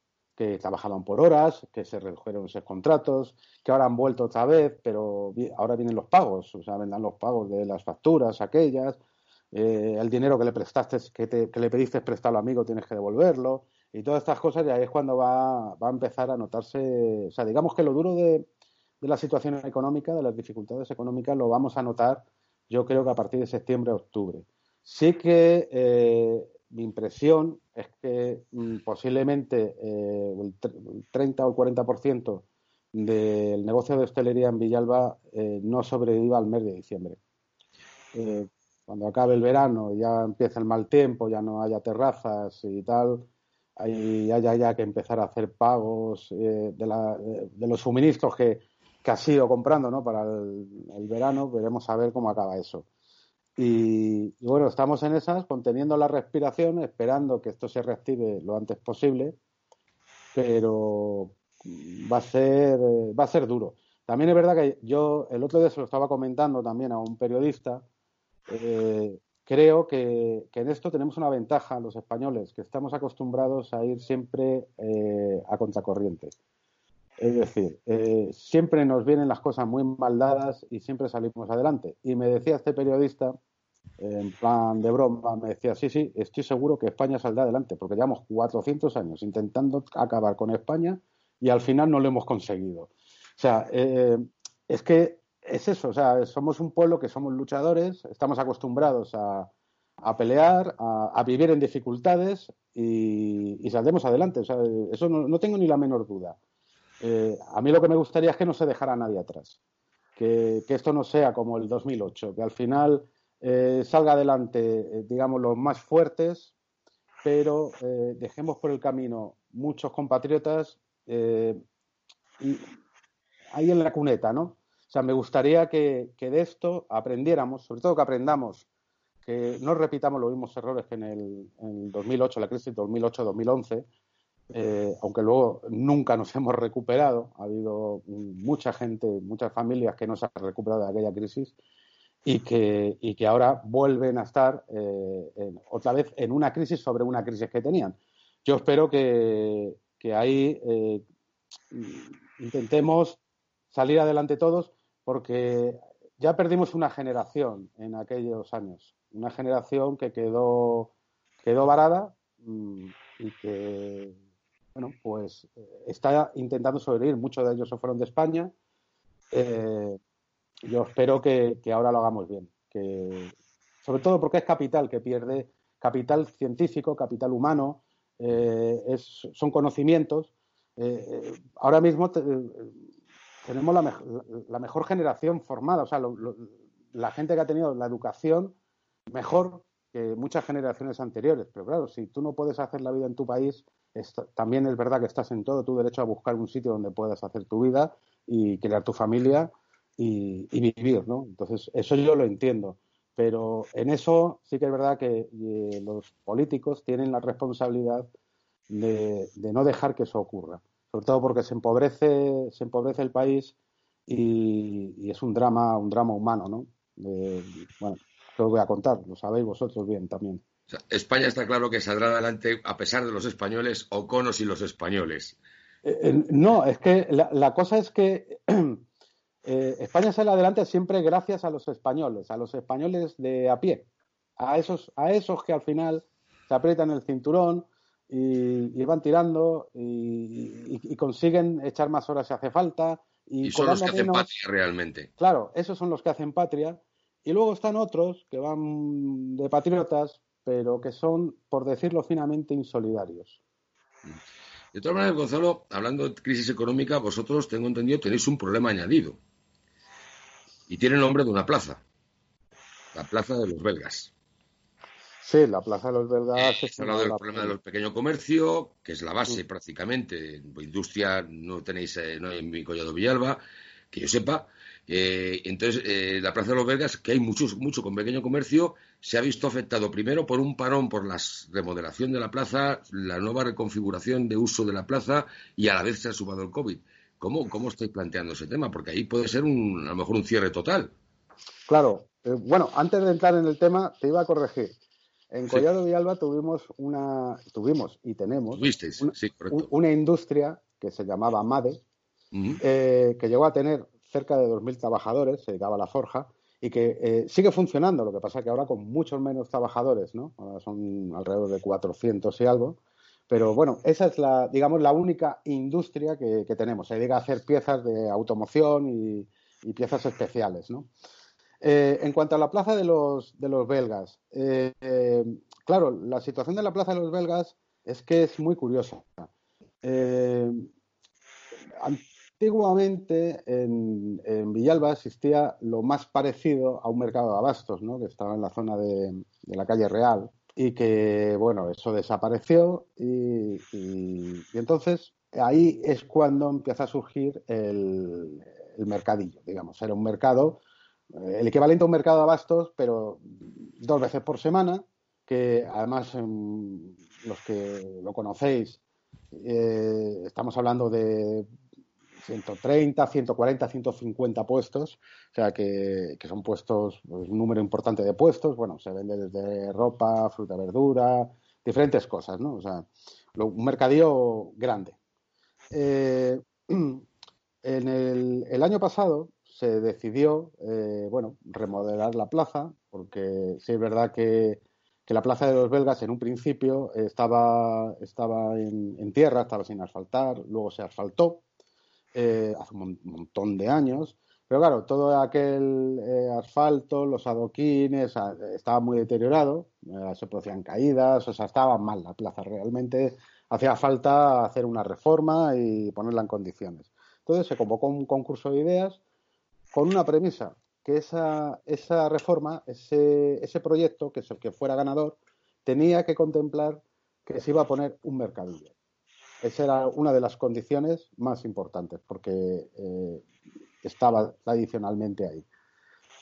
que trabajaban por horas, que se redujeron esos contratos, que ahora han vuelto otra vez, pero ahora vienen los pagos, o sea, vendrán los pagos de las facturas aquellas, eh, el dinero que le prestaste, que, que le pediste prestarlo al amigo, tienes que devolverlo, y todas estas cosas, y ahí es cuando va, va a empezar a notarse, o sea, digamos que lo duro de, de la situación económica, de las dificultades económicas, lo vamos a notar, yo creo que a partir de septiembre, octubre. Sí que eh, mi impresión es que mm, posiblemente eh, el, 30 o el 40% del negocio de hostelería en Villalba eh, no sobreviva al mes de diciembre. cuando acabe el verano y ya empieza el mal tiempo, ya no haya terrazas y tal, y haya ya que empezar a hacer pagos de, los suministros que, que sido comprando ¿no? para el, verano, veremos a ver cómo acaba eso. Y, bueno, estamos en esas, conteniendo la respiración, esperando que esto se reactive lo antes posible, pero va a ser, va a ser duro. También es verdad que yo el otro día se lo estaba comentando también a un periodista. Eh, creo que, en esto tenemos una ventaja los españoles, que estamos acostumbrados a ir siempre eh, a contracorriente. Es decir, eh, siempre nos vienen las cosas muy mal dadas y siempre salimos adelante. Y me decía este periodista, en plan de broma, me decía, sí, sí, estoy seguro que España saldrá adelante, porque llevamos 400 años intentando acabar con España y al final no lo hemos conseguido. O sea, eh, es que es eso, o sea, somos un pueblo que somos luchadores, estamos acostumbrados a, pelear, a, vivir en dificultades y, saldremos adelante. O sea, eso no tengo ni la menor duda. Eh, a mí lo que me gustaría es que no se dejara nadie atrás, que, esto no sea como el 2008, que al final eh, salga adelante, eh, digamos, los más fuertes, pero dejemos por el camino muchos compatriotas y ahí en la cuneta, ¿no? O sea, me gustaría que, de esto aprendiéramos, sobre todo que aprendamos, que no repitamos los mismos errores que en el, en el 2008, la crisis 2008-2011, eh, aunque luego nunca nos hemos recuperado. Ha habido mucha gente, muchas familias que no se han recuperado de aquella crisis y que, y que ahora vuelven a estar eh, otra vez en una crisis sobre una crisis que tenían. Yo espero que, que ahí eh, intentemos salir adelante todos porque ya perdimos una generación en aquellos años, una generación que quedó, quedó varada mm, y que bueno, pues eh, está intentando sobrevivir. Muchos de ellos se fueron de España. Eh, yo espero que, ahora lo hagamos bien. Que, sobre todo porque es capital que pierde, capital científico, capital humano, eh, son conocimientos. ahora mismo tenemos la, mejor generación formada, o sea, la gente que ha tenido la educación mejor que muchas generaciones anteriores. Pero claro, si tú no puedes hacer la vida en tu país, también es verdad que estás en todo tu derecho a buscar un sitio donde puedas hacer tu vida y crear tu familia y, vivir, ¿no? Entonces, eso yo lo entiendo. Pero en eso sí que es verdad que eh, los políticos tienen la responsabilidad de, no dejar que eso ocurra. Sobre todo porque se empobrece, se empobrece el país y, es un drama, un drama humano, ¿no? bueno, lo voy a contar, lo sabéis vosotros bien también. España está claro que saldrá adelante a pesar de los españoles o conos y los españoles. Eh, eh, no, es que la, cosa es que eh, España sale adelante siempre gracias a los españoles, a los españoles de a pie, a esos, a esos que al final se aprietan el cinturón y, van tirando y, consiguen echar más horas si hace falta. Y, son los que hacen patria realmente. Claro, esos son los que hacen patria. Y luego están otros que van de patriotas, pero que son, por decirlo finamente, insolidarios. De todas maneras, Gonzalo, hablando de crisis económica, vosotros, tengo entendido, tenéis un problema añadido. Y tiene el nombre de una plaza. La plaza de los belgas. Sí, la plaza de los belgas. Eh, se hablado del problema del pequeño comercio, que es la base prácticamente. Industria no tenéis, eh, no hay en mi Collado Villalba, que yo sepa. Eh, entonces, eh, la Plaza de los Belgas, que hay muchos, mucho con pequeño comercio, se ha visto afectado primero por un parón por la remodelación de la plaza, la nueva reconfiguración de uso de la plaza y a la vez se ha sumado el COVID. ¿Cómo, cómo estáis planteando ese tema? Porque ahí puede ser un, a lo mejor un cierre total. Claro. Eh, bueno, antes de entrar en el tema, te iba a corregir. En Collado Villalba tuvimos una, tuvimos y tenemos una, industria que se llamaba MADE, eh, que llegó a tener cerca de 2.000 trabajadores, se dedicaba a la forja, y que eh, sigue funcionando, lo que pasa que ahora con muchos menos trabajadores, ¿no? Ahora son alrededor de 400 y algo, pero bueno, esa es la, digamos, la única industria que, tenemos. Se dedica a hacer piezas de automoción y, piezas especiales, ¿no? Eh, en cuanto a la plaza de los, de los belgas, eh, claro, la situación de la plaza de los belgas es que es muy curiosa. Eh, antiguamente en, Villalba existía lo más parecido a un mercado de abastos, ¿no? que estaba en la zona de la calle Real, y que, bueno, eso desapareció y, entonces ahí es cuando empieza a surgir el, mercadillo, digamos, era un mercado, eh, el equivalente a un mercado de abastos, pero dos veces por semana, que además los que lo conocéis, eh, estamos hablando de 130, 140, 150 puestos, o sea que, son puestos, pues, un número importante de puestos, bueno, se vende desde ropa, fruta, verdura, diferentes cosas, ¿no? O sea, un mercadillo grande. Eh, en el, año pasado se decidió, eh, bueno, remodelar la plaza, porque sí es verdad que, la plaza de los belgas en un principio estaba, estaba en, en tierra, estaba sin asfaltar, luego se asfaltó, eh, hace un montón de años. Pero claro, todo aquel eh, asfalto, los adoquines, estaba muy deteriorado, eh, se producían caídas, o sea, estaba mal la plaza realmente. Hacía falta hacer una reforma y ponerla en condiciones. Entonces se convocó un concurso de ideas con una premisa, que esa, esa reforma, ese, ese proyecto, que es el que fuera ganador, tenía que contemplar que se iba a poner un mercadillo. Esa era una de las condiciones más importantes, porque eh, estaba tradicionalmente ahí.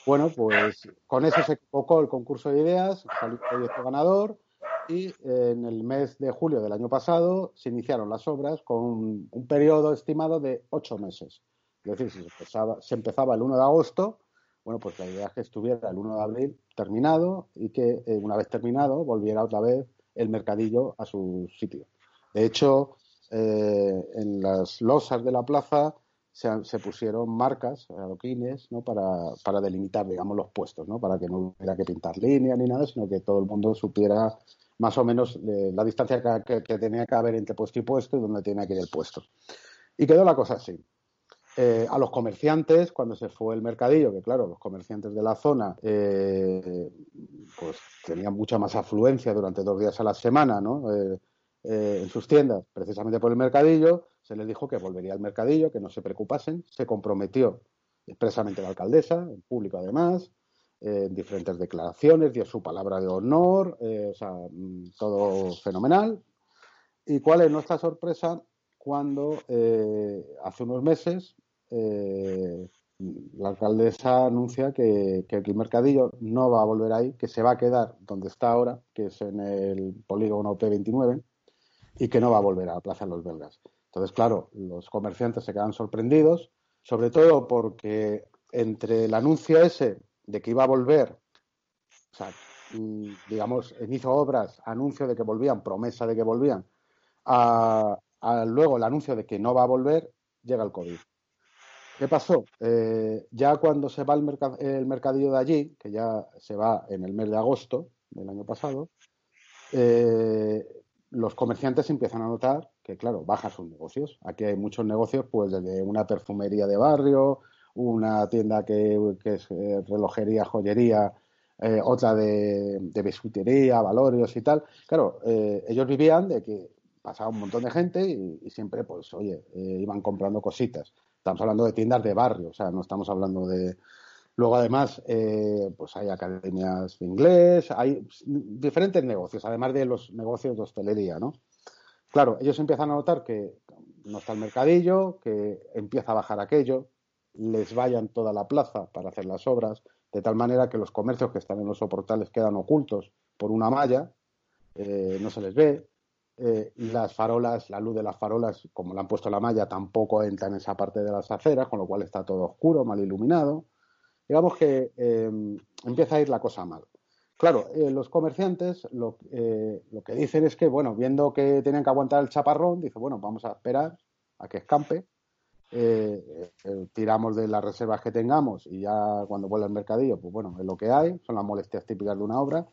Bueno, pues con eso se convocó el concurso de ideas, salió el proyecto ganador y eh, en el mes de julio del año pasado se iniciaron las obras con un, periodo estimado de ocho meses. Es decir, si se empezaba, se empezaba, el 1 de agosto, bueno, pues la idea es que estuviera el 1 de abril terminado y que eh, una vez terminado volviera otra vez el mercadillo a su sitio. De hecho, eh, en las losas de la plaza se, pusieron marcas, adoquines, ¿no? Para, para, delimitar, digamos, los puestos, ¿no? Para que no hubiera que pintar líneas ni nada, sino que todo el mundo supiera más o menos eh, la distancia que, tenía que haber entre puesto y puesto y dónde tenía que ir el puesto. Y quedó la cosa así. Eh, a los comerciantes, cuando se fue el mercadillo, que claro, los comerciantes de la zona pues tenían mucha más afluencia durante dos días a la semana, ¿no? En sus tiendas, precisamente por el mercadillo, se les dijo que volvería al mercadillo, que no se preocupasen. Se comprometió expresamente la alcaldesa, en público además, eh, en diferentes declaraciones, dio su palabra de honor, eh, o sea, mm, todo fenomenal. ¿Y cuál es nuestra sorpresa cuando hace unos meses la alcaldesa anuncia que, que, el mercadillo no va a volver ahí, que se va a quedar donde está ahora, que es en el polígono P29, y que no va a volver a la Plaza de los Belgas. Entonces, claro, los comerciantes se quedan sorprendidos, sobre todo porque entre el anuncio ese de que iba a volver, o sea, mm, digamos, hizo obras, anuncio de que volvían, promesa de que volvían, luego el anuncio de que no va a volver, llega el COVID. ¿Qué pasó? Eh, ya cuando se va el, el, mercadillo de allí, que ya se va en el mes de agosto del año pasado, eh, los comerciantes empiezan a notar que, claro, bajan sus negocios. Aquí hay muchos negocios, pues desde una perfumería de barrio, una tienda que, es eh, relojería, joyería, eh, otra de, de bisutería, valorios y tal. Claro, eh, ellos vivían de que pasaba un montón de gente y, siempre, pues, oye, iban comprando cositas. Estamos hablando de tiendas de barrio, o sea, no estamos hablando de, Luego, además, eh, pues hay academias de inglés, hay diferentes negocios, además de los negocios de hostelería, ¿no? Claro, ellos empiezan a notar que no está el mercadillo, que empieza a bajar aquello, les vayan toda la plaza para hacer las obras, de tal manera que los comercios que están en los soportales quedan ocultos por una malla, eh, no se les ve, eh, las farolas, la luz de las farolas, como le han puesto la malla, tampoco entra en esa parte de las aceras, con lo cual está todo oscuro, mal iluminado digamos que em, empieza a ir la cosa mal. claro, los comerciantes lo, lo, que dicen es que, bueno, viendo que tienen que aguantar el chaparrón, dice, bueno, vamos a esperar a que escampe eh, eh, tiramos de las reservas que tengamos y ya cuando vuelve el mercadillo, pues bueno, es lo que hay, son las molestias típicas de una obra,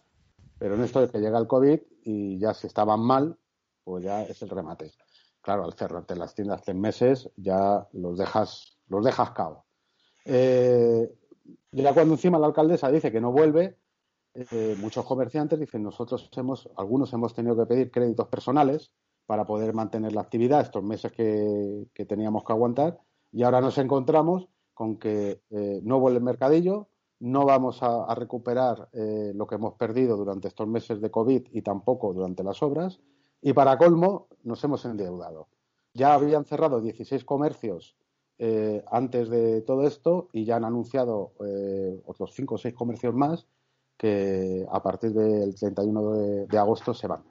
pero en esto es que llega el COVID y ya si estaban mal, pues ya es el remate. Claro, al cerrarte las tiendas tres meses ya los dejas, los dejas. Eh, ya cuando encima la alcaldesa dice que no vuelve, eh, muchos comerciantes dicen nosotros hemos, algunos hemos tenido que pedir créditos personales para poder mantener la actividad estos meses que, teníamos que aguantar y ahora nos encontramos con que eh, no vuelve el mercadillo, no vamos a, recuperar eh, lo que hemos perdido durante estos meses de COVID y tampoco durante las obras y para colmo nos hemos endeudado. Ya habían cerrado 16 comercios eh, antes de todo esto y ya han anunciado otros 5 o 6 comercios más que a partir del 31 de agosto se van.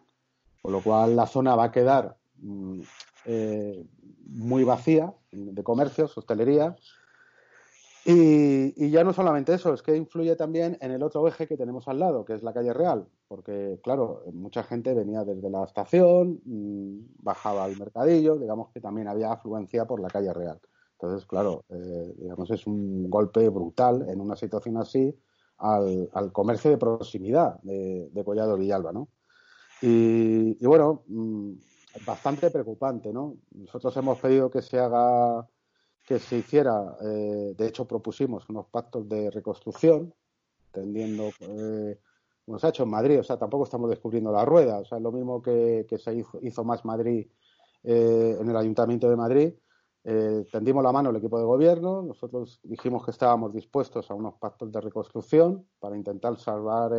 Con lo cual la zona va a quedar mm, eh, muy vacía de comercios, hostelería. Y, ya no solamente eso, es que influye también en el otro eje que tenemos al lado, que es la calle Real, porque claro, mucha gente venía desde la estación, mm, bajaba al mercadillo, digamos que también había afluencia por la calle Real. Entonces, claro, eh, digamos es un golpe brutal en una situación así al, comercio de proximidad de, de Collado Villalba, ¿no? Y, bueno, mm, bastante preocupante, ¿no? Nosotros hemos pedido que se haga, que se hiciera, eh, de hecho propusimos unos pactos de reconstrucción, tendiendo, eh, como se ha hecho en Madrid, o sea, tampoco estamos descubriendo la rueda, o sea, es lo mismo que, se hizo, hizo, más Madrid eh, en el Ayuntamiento de Madrid. Tendimos la mano al equipo de gobierno, nosotros dijimos que estábamos dispuestos a unos pactos de reconstrucción para intentar salvar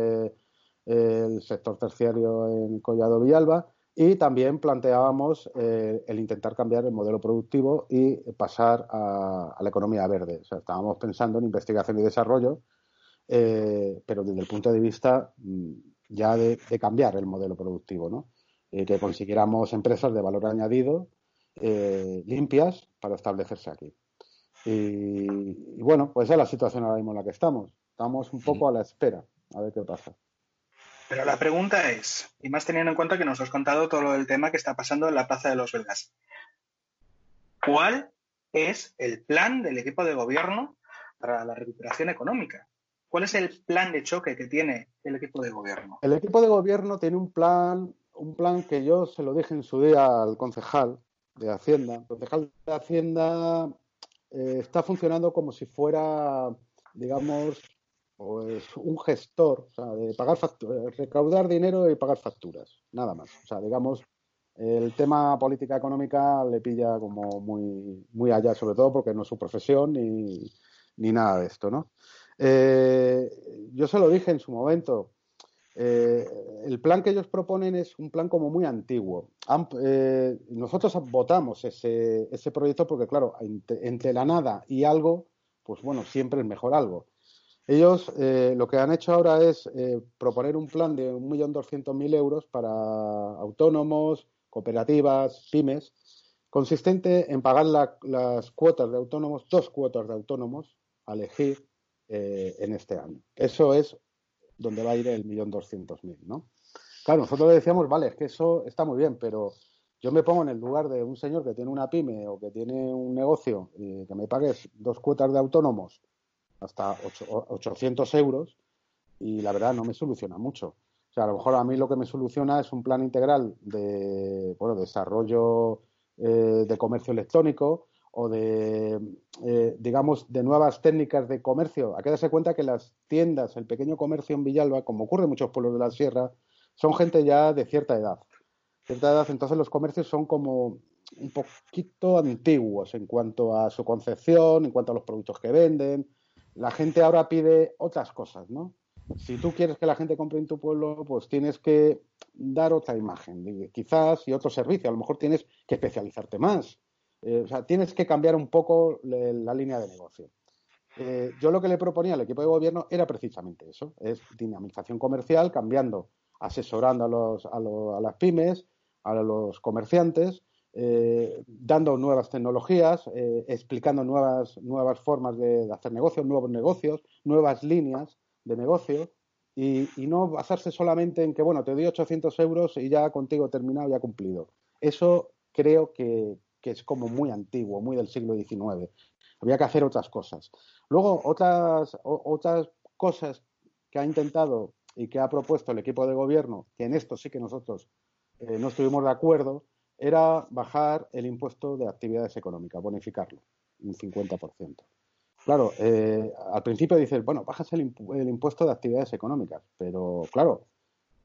el sector terciario en Collado Villalba y también planteábamos eh, el intentar cambiar el modelo productivo y pasar a, la economía verde. O sea, estábamos pensando en investigación y desarrollo, eh, pero desde el punto de vista mm, ya de, cambiar el modelo productivo, ¿no? Eh, que consiguiéramos empresas de valor añadido limpias para establecerse aquí. Y, y, bueno, pues esa es la situación ahora mismo en la que estamos. Estamos un poco a la espera, a ver qué pasa. Pero la pregunta es, y más teniendo en cuenta que nos has contado todo el tema que está pasando en la Plaza de los Belgas, ¿cuál es el plan del equipo de gobierno para la recuperación económica? ¿Cuál es el plan de choque que tiene el equipo de gobierno? El equipo de gobierno tiene un plan, un plan que yo se lo dije en su día al concejal de Hacienda. El concejal de Hacienda eh, está funcionando como si fuera, digamos, pues un gestor, o sea, de pagar recaudar dinero y pagar facturas, nada más. O sea, digamos, el tema política económica le pilla como muy, muy allá, sobre todo porque no es su profesión ni, ni nada de esto, ¿no? Eh, yo se lo dije en su momento. Eh, el plan que ellos proponen es un plan como muy antiguo. Eh, nosotros votamos ese, proyecto porque, claro, entre la nada y algo, pues bueno, siempre es mejor algo. Ellos eh, lo que han hecho ahora es proponer un plan de 1.200.000 euros para autónomos, cooperativas, pymes, consistente en pagar las cuotas de autónomos, dos cuotas de autónomos a elegir en este año. Eso es donde va a ir el 1.200.000, ¿no? Claro, nosotros le decíamos, vale, es que eso está muy bien, pero yo me pongo en el lugar de un señor que tiene una pyme o que tiene un negocio y que me pagues dos cuotas de autónomos hasta 800 euros y la verdad no me soluciona mucho. O sea, a lo mejor a mí lo que me soluciona es un plan integral de bueno, desarrollo eh, de comercio electrónico o de, eh, digamos, de nuevas técnicas de comercio. Hay que darse cuenta que las tiendas, el pequeño comercio en Villalba, como ocurre en muchos pueblos de la sierra, son gente ya de cierta edad. Cierta edad, entonces los comercios son como un poquito antiguos en cuanto a su concepción, en cuanto a los productos que venden, la gente ahora pide otras cosas, ¿no? Si tú quieres que la gente compre en tu pueblo, pues tienes que dar otra imagen, quizás, y otro servicio. A lo mejor tienes que especializarte más. Eh, o sea, tienes que cambiar un poco la línea de negocio. Eh, yo lo que le proponía al equipo de gobierno era precisamente eso, es dinamización comercial, cambiando, asesorando a, los, a, a las pymes, a los comerciantes, eh, dando nuevas tecnologías, explicando nuevas, nuevas formas de, hacer negocios, nuevos negocios, nuevas líneas de negocio y, no basarse solamente en que, bueno, te doy 800 euros y ya contigo terminado, ya cumplido. Eso creo que, es como muy antiguo, muy del siglo XIX. Había que hacer otras cosas. Luego, otras, otras cosas que ha intentado y que ha propuesto el equipo de gobierno, que en esto sí que nosotros eh, no estuvimos de acuerdo, era bajar el impuesto de actividades económicas, bonificarlo un 50%. Claro, eh, al principio dices, bueno, bajas el, impuesto de actividades económicas, pero claro,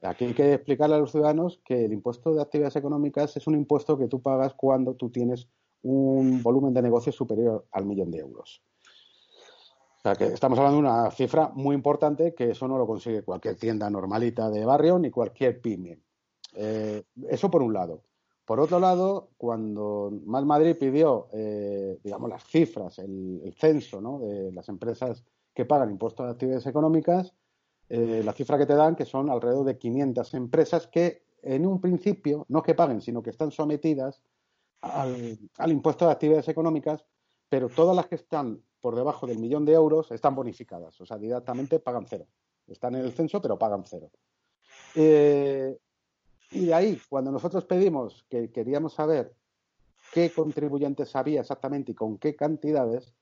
aquí hay que explicarle a los ciudadanos que el impuesto de actividades económicas es un impuesto que tú pagas cuando tú tienes un volumen de negocio superior al millón de euros. O sea que estamos hablando de una cifra muy importante que eso no lo consigue cualquier tienda normalita de barrio ni cualquier pyme. Eh, eso por un lado. Por otro lado, cuando Mal Madrid pidió, eh, digamos, las cifras, el, censo ¿no? de las empresas que pagan impuestos de actividades económicas, eh, la cifra que te dan, que son alrededor de 500 empresas que en un principio, no que paguen, sino que están sometidas al, impuesto de actividades económicas, pero todas las que están por debajo del millón de euros están bonificadas, o sea, directamente pagan cero. Están en el censo, pero pagan cero. Eh, y de ahí, cuando nosotros pedimos que queríamos saber qué contribuyentes había exactamente y con qué cantidades,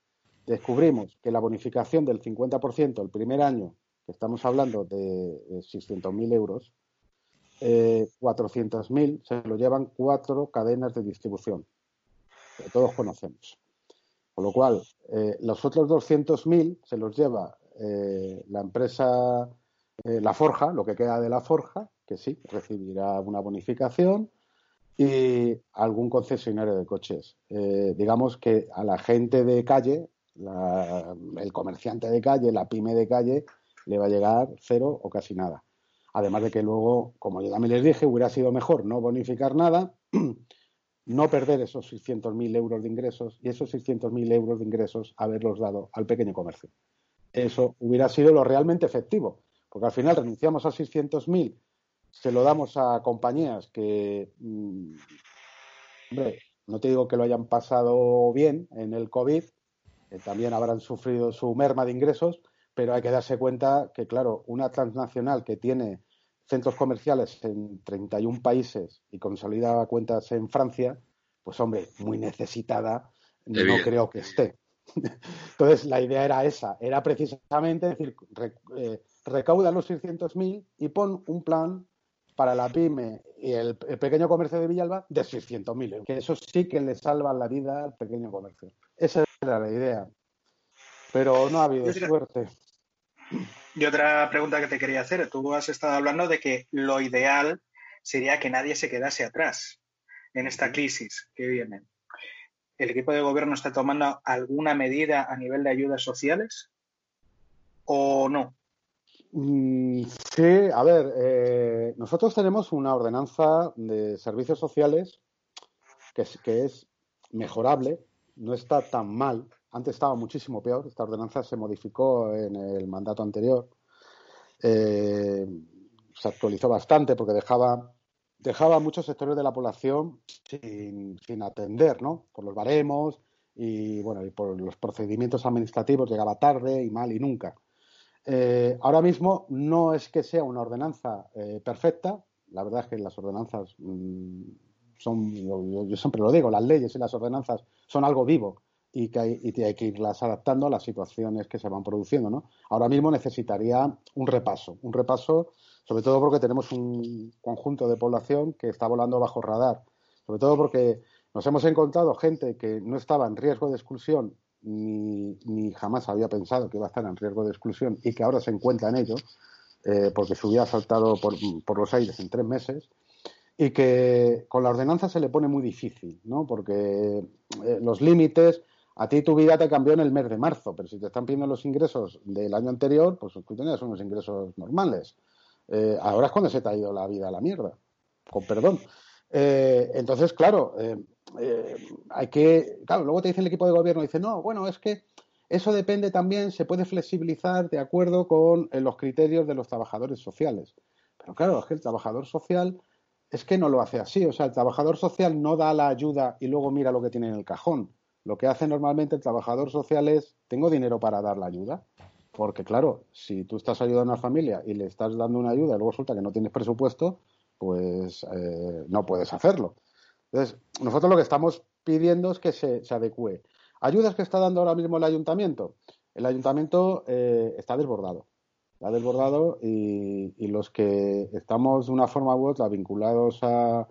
descubrimos que la bonificación del 50% el primer año, que estamos hablando de 600.000 euros, eh, 400.000 se lo llevan cuatro cadenas de distribución, que todos conocemos. Con lo cual, eh, los otros 200.000 se los lleva eh, la empresa eh, La Forja, lo que queda de La Forja, que sí, recibirá una bonificación y algún concesionario de coches. Digamos que a la gente de calle, el comerciante de calle, la pyme de calle, le va a llegar cero o casi nada. Además de que luego, como yo también les dije, hubiera sido mejor no bonificar nada, no perder esos 600.000 euros de ingresos y esos 600.000 euros de ingresos haberlos dado al pequeño comercio. Eso hubiera sido lo realmente efectivo, porque al final renunciamos a 600.000 se lo damos a compañías que, mm, hombre, no te digo que lo hayan pasado bien en el COVID, que también habrán sufrido su merma de ingresos, pero hay que darse cuenta que, claro, una transnacional que tiene centros comerciales en 31 países y consolida cuentas en Francia, pues hombre, muy necesitada, no creo que esté. Entonces, la idea era esa, era precisamente decir, eh, recauda los 600.000 y pon un plan para la pyme y el, pequeño comercio de Villalba de 600.000 euros. Que eso sí que le salva la vida al pequeño comercio. Esa era la idea. Pero no ha habido suerte. Y otra pregunta que te quería hacer. Tú has estado hablando de que lo ideal sería que nadie se quedase atrás en esta crisis que viene. ¿El equipo de gobierno está tomando alguna medida a nivel de ayudas sociales o no? Mm, sí, a ver, eh, nosotros tenemos una ordenanza de servicios sociales que es, que es mejorable, no está tan mal. Antes estaba muchísimo peor. Esta ordenanza se modificó en el mandato anterior. Eh, se actualizó bastante porque dejaba, dejaba muchos sectores de la población sin, sin atender, ¿no? Por los baremos y, bueno, y por los procedimientos administrativos llegaba tarde y mal y nunca. Eh, ahora mismo no es que sea una ordenanza eh, perfecta, la verdad es que las ordenanzas mm, son, yo, siempre lo digo, las leyes y las ordenanzas son algo vivo y que hay, que irlas adaptando a las situaciones que se van produciendo. ¿no? Ahora mismo necesitaría un repaso, un repaso sobre todo porque tenemos un conjunto de población que está volando bajo radar, sobre todo porque nos hemos encontrado gente que no estaba en riesgo de exclusión ni, ni, jamás había pensado que iba a estar en riesgo de exclusión y que ahora se encuentra en ello, eh, porque se hubiera saltado por, por, los aires en tres meses, y que con la ordenanza se le pone muy difícil, ¿no? Porque eh, los límites, a ti tu vida te cambió en el mes de marzo, pero si te están pidiendo los ingresos del año anterior, pues tú tenías unos ingresos normales. Eh, ahora es cuando se te ha ido la vida a la mierda, con perdón. entonces, claro, eh, hay que, claro, luego te dice el equipo de gobierno, dice, no, bueno, es que eso depende también, se puede flexibilizar de acuerdo con eh, los criterios de los trabajadores sociales. Pero claro, es que el trabajador social es que no lo hace así. O sea, el trabajador social no da la ayuda y luego mira lo que tiene en el cajón. Lo que hace normalmente el trabajador social es, tengo dinero para dar la ayuda. Porque claro, si tú estás ayudando a una familia y le estás dando una ayuda y luego resulta que no tienes presupuesto, pues eh, no puedes hacerlo. Entonces, nosotros lo que estamos pidiendo es que se, adecue. ¿Ayudas que está dando ahora mismo el ayuntamiento? El ayuntamiento eh, está desbordado. Está desbordado y, los que estamos de una forma u otra vinculados a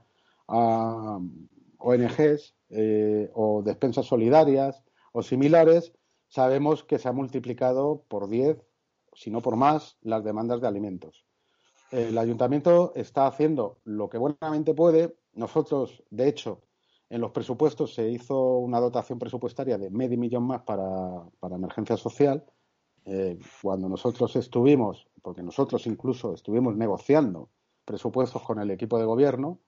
ONGs eh, o despensas solidarias o similares, sabemos que se ha multiplicado por 10, si no por más, las demandas de alimentos. El ayuntamiento está haciendo lo que buenamente puede. Nosotros, de hecho, en los presupuestos se hizo una dotación presupuestaria de medio millón más para, para emergencia social. Eh, cuando nosotros estuvimos, porque nosotros incluso estuvimos negociando presupuestos con el equipo de gobierno,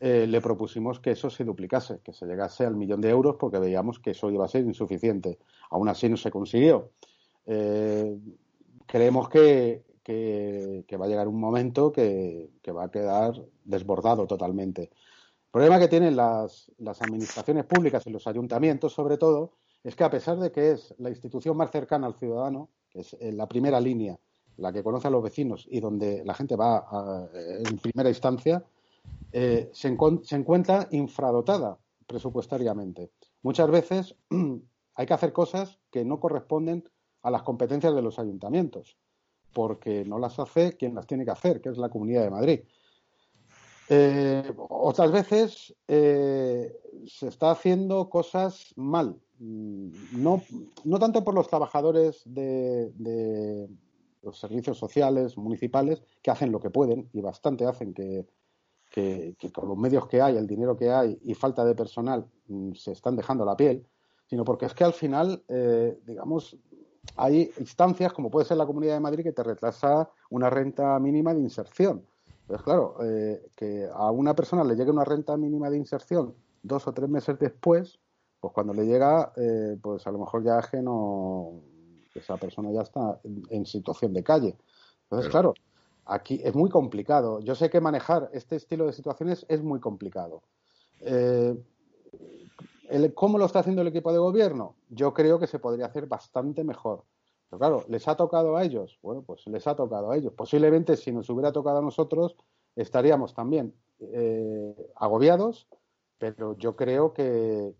eh, le propusimos que eso se duplicase, que se llegase al millón de euros, porque veíamos que eso iba a ser insuficiente. Aún así no se consiguió. Eh, creemos que, que, va a llegar un momento que, que, va a quedar desbordado totalmente. El problema que tienen las, administraciones públicas y los ayuntamientos, sobre todo, es que a pesar de que es la institución más cercana al ciudadano, que es en la primera línea, la que conoce a los vecinos y donde la gente va en primera instancia, eh, se, encuentra infradotada presupuestariamente. Muchas veces hay que hacer cosas que no corresponden a las competencias de los ayuntamientos, porque no las hace quien las tiene que hacer, que es la Comunidad de Madrid. Eh, otras veces eh, se está haciendo cosas mal, mm, no, no tanto por los trabajadores de, los servicios sociales municipales, que hacen lo que pueden y bastante hacen que, que, que, con los medios que hay, el dinero que hay y falta de personal mm, se están dejando la piel, sino porque es que al final, eh, digamos, hay instancias como puede ser la Comunidad de Madrid que te retrasa una renta mínima de inserción. Pues claro, eh, que a una persona le llegue una renta mínima de inserción dos o tres meses después, pues cuando le llega, eh, pues a lo mejor ya es que no, esa persona ya está en, en situación de calle. Entonces, claro, Aquí es muy complicado. Yo sé que manejar este estilo de situaciones es muy complicado. Eh, ¿Cómo lo está haciendo el equipo de gobierno? Yo creo que se podría hacer bastante mejor. Pero claro, ¿les ha tocado a ellos? Bueno, pues les ha tocado a ellos. Posiblemente si nos hubiera tocado a nosotros estaríamos también eh, agobiados, pero yo creo que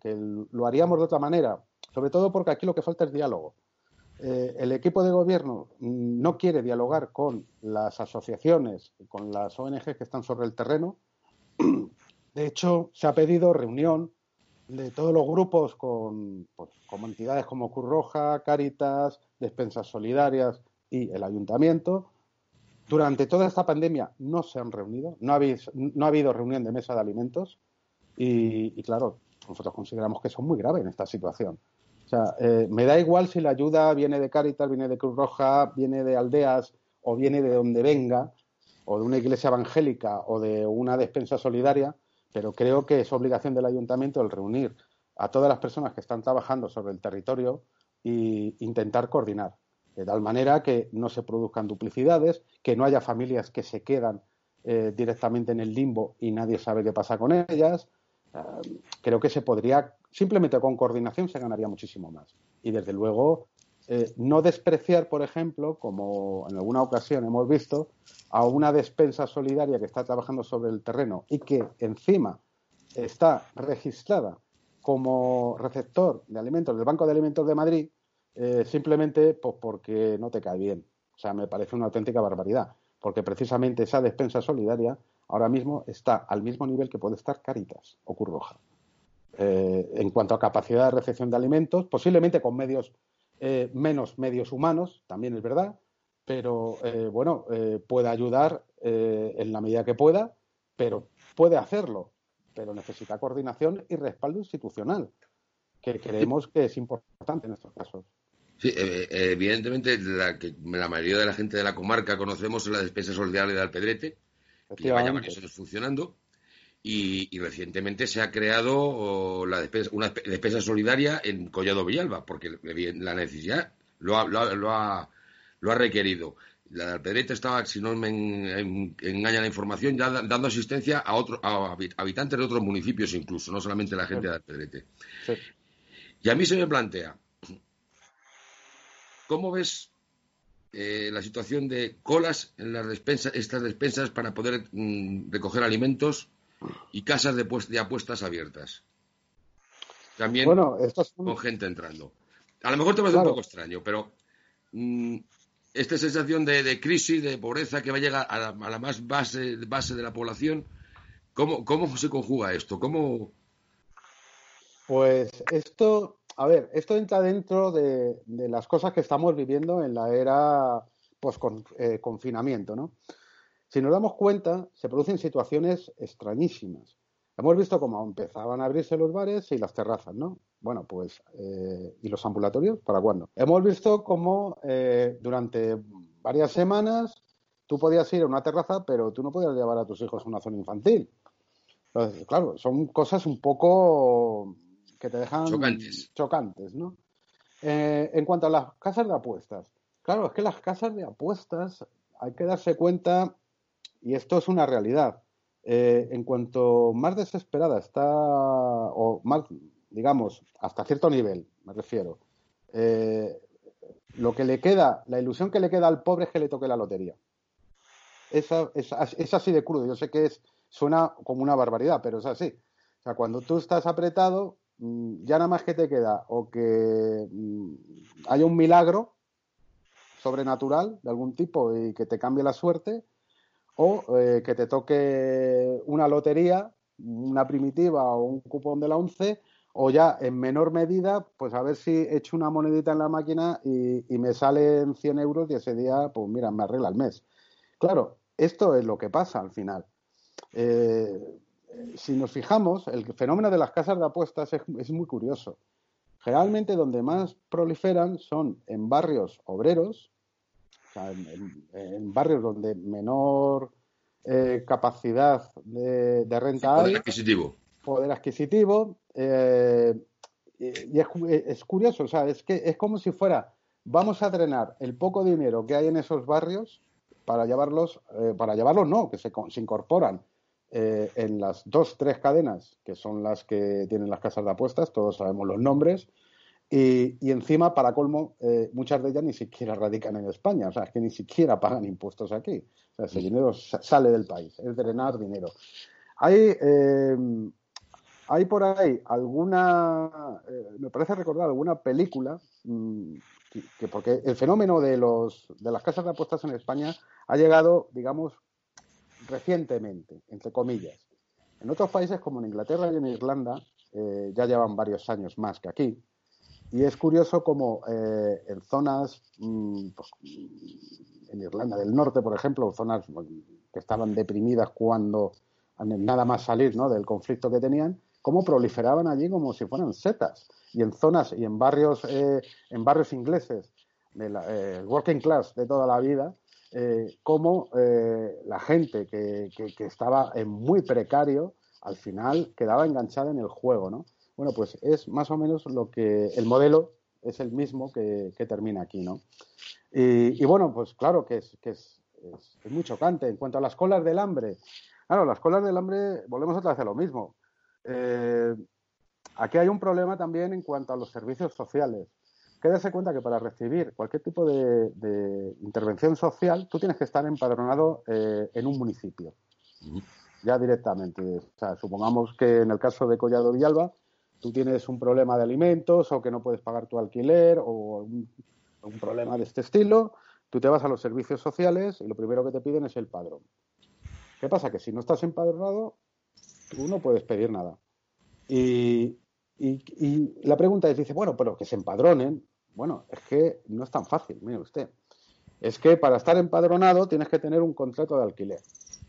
lo haríamos de otra manera. Sobre todo porque aquí lo que falta es diálogo eh, el equipo de gobierno no quiere dialogar con las asociaciones, con las ONG que están sobre el terreno. De hecho, se ha pedido reunión de todos los grupos con, pues, entidades como Cruz Roja, Cáritas, Despensas Solidarias y el Ayuntamiento. Durante toda esta pandemia no se han reunido, no ha, no ha habido reunión de mesa de alimentos y, y, claro, nosotros consideramos que eso es muy grave en esta situación. O sea, eh, me da igual si la ayuda viene de Cáritas, viene de Cruz Roja, viene de aldeas o viene de donde venga, o de una iglesia evangélica o de una despensa solidaria, pero creo que es obligación del ayuntamiento el reunir a todas las personas que están trabajando sobre el territorio e intentar coordinar, de tal manera que no se produzcan duplicidades, que no haya familias que se quedan eh, directamente en el limbo y nadie sabe qué pasa con ellas. Uh, creo que se podría Simplemente con coordinación se ganaría muchísimo más. Y desde luego, eh, no despreciar, por ejemplo, como en alguna ocasión hemos visto, a una despensa solidaria que está trabajando sobre el terreno y que encima está registrada como receptor de alimentos del Banco de Alimentos de Madrid, eh, simplemente pues, porque no te cae bien. O sea, me parece una auténtica barbaridad, porque precisamente esa despensa solidaria ahora mismo está al mismo nivel que puede estar Caritas o Cruz Roja eh, en cuanto a capacidad de recepción de alimentos, posiblemente con medios eh, menos medios humanos, también es verdad, pero eh, bueno, eh, puede ayudar eh, en la medida que pueda, pero puede hacerlo, pero necesita coordinación y respaldo institucional, que creemos que es importante en estos casos. Sí, evidentemente la que la mayoría de la gente de la comarca conocemos es la despensa solidaria de Alpedrete, que lleva ya varios años funcionando y, y, recientemente se ha creado la despensa, una despensa solidaria en Collado Villalba, porque la necesidad lo ha, lo ha, lo ha, lo ha requerido. La de Alpedrete estaba, si no me engaña la información, ya dando asistencia a, otro, a habitantes de otros municipios incluso, no solamente la gente de Alpedrete. Sí. Y a mí se me plantea, ¿cómo ves eh, la situación de colas en las despensas, estas despensas para poder mm, recoger alimentos y casas de, de apuestas abiertas. También bueno, con gente entrando. A lo mejor te parece un poco extraño, pero mm, esta sensación de, crisis, de pobreza que va a llegar a la, más base, base de la población, ¿cómo, ¿cómo se conjuga esto? ¿Cómo... Pues esto, a ver, esto entra dentro de, las cosas que estamos viviendo en la era post-confinamiento, ¿no? Si nos damos cuenta, se producen situaciones extrañísimas. Hemos visto cómo empezaban a abrirse los bares y las terrazas, ¿no? Bueno, pues, eh, ¿y los ambulatorios? ¿Para cuándo? Hemos visto cómo eh, durante varias semanas tú podías ir a una terraza, pero tú no podías llevar a tus hijos a una zona infantil. Entonces, claro, son cosas un poco que te dejan chocantes, chocantes ¿no? Eh, en cuanto a las casas de apuestas, claro, es que las casas de apuestas hay que darse cuenta, y esto es una realidad, eh, en cuanto más desesperada está, o más, digamos, hasta cierto nivel, me refiero, eh, lo que le queda, la ilusión que le queda al pobre es que le toque la lotería. Esa, es, así de crudo. Yo sé que es, suena como una barbaridad, pero es así. O sea, cuando tú estás apretado, mm, ya nada más que te queda o que mm, haya un milagro sobrenatural de algún tipo y que te cambie la suerte, o eh, que te toque una lotería, una primitiva o un cupón de la ONCE, o ya en menor medida, pues a ver si echo una monedita en la máquina y, me salen 100 euros y ese día, pues mira, me arregla el mes. Claro, esto es lo que pasa al final. Eh, si nos fijamos, el fenómeno de las casas de apuestas es muy curioso. Generalmente donde más proliferan son en barrios obreros, en, barrios donde menor eh, capacidad de, renta poder adquisitivo. Poder adquisitivo. Eh, y es, curioso, o sea, es que es como si fuera, vamos a drenar el poco dinero que hay en esos barrios para llevarlos, eh, para llevarlos no, que se, se incorporan en las dos, tres cadenas que son las que tienen las casas de apuestas, todos sabemos los nombres, y, encima, para colmo, eh, muchas de ellas ni siquiera radican en España, o sea, es que ni siquiera pagan impuestos aquí. O sea, ese dinero sale del país, es drenar dinero. Hay, eh, hay por ahí alguna, eh, me parece recordar alguna película, mm, que, porque el fenómeno de, los, de las casas de apuestas en España ha llegado, digamos, recientemente, entre comillas. En otros países como en Inglaterra y en Irlanda ya llevan varios años más que aquí. Y es curioso como eh, en zonas, mm, pues, en Irlanda del Norte, por ejemplo, zonas que estaban deprimidas cuando nada más salir ¿no? del conflicto que tenían, cómo proliferaban allí como si fueran setas. Y en zonas y en barrios, eh, en barrios ingleses, del eh, working class de toda la vida, cómo la gente que, que, que estaba en muy precario, al final quedaba enganchada en el juego, ¿no? Bueno, pues es más o menos lo que el modelo es el mismo que, termina aquí, ¿no? Y, bueno, pues claro que, es, que es, muy chocante. En cuanto a las colas del hambre, claro, las colas del hambre, volvemos otra vez a lo mismo. Eh, aquí hay un problema también en cuanto a los servicios sociales. Quédese cuenta que para recibir cualquier tipo de, intervención social, tú tienes que estar empadronado eh, en un municipio, ya directamente. O sea, supongamos que en el caso de Collado Villalba, tú tienes un problema de alimentos o que no puedes pagar tu alquiler o un, problema de este estilo, tú te vas a los servicios sociales y lo primero que te piden es el padrón. ¿Qué pasa? Que si no estás empadronado, tú no puedes pedir nada. Y, la pregunta es, dice, bueno, pero que se empadronen. Bueno, es que no es tan fácil, mire usted. Es que para estar empadronado tienes que tener un contrato de alquiler,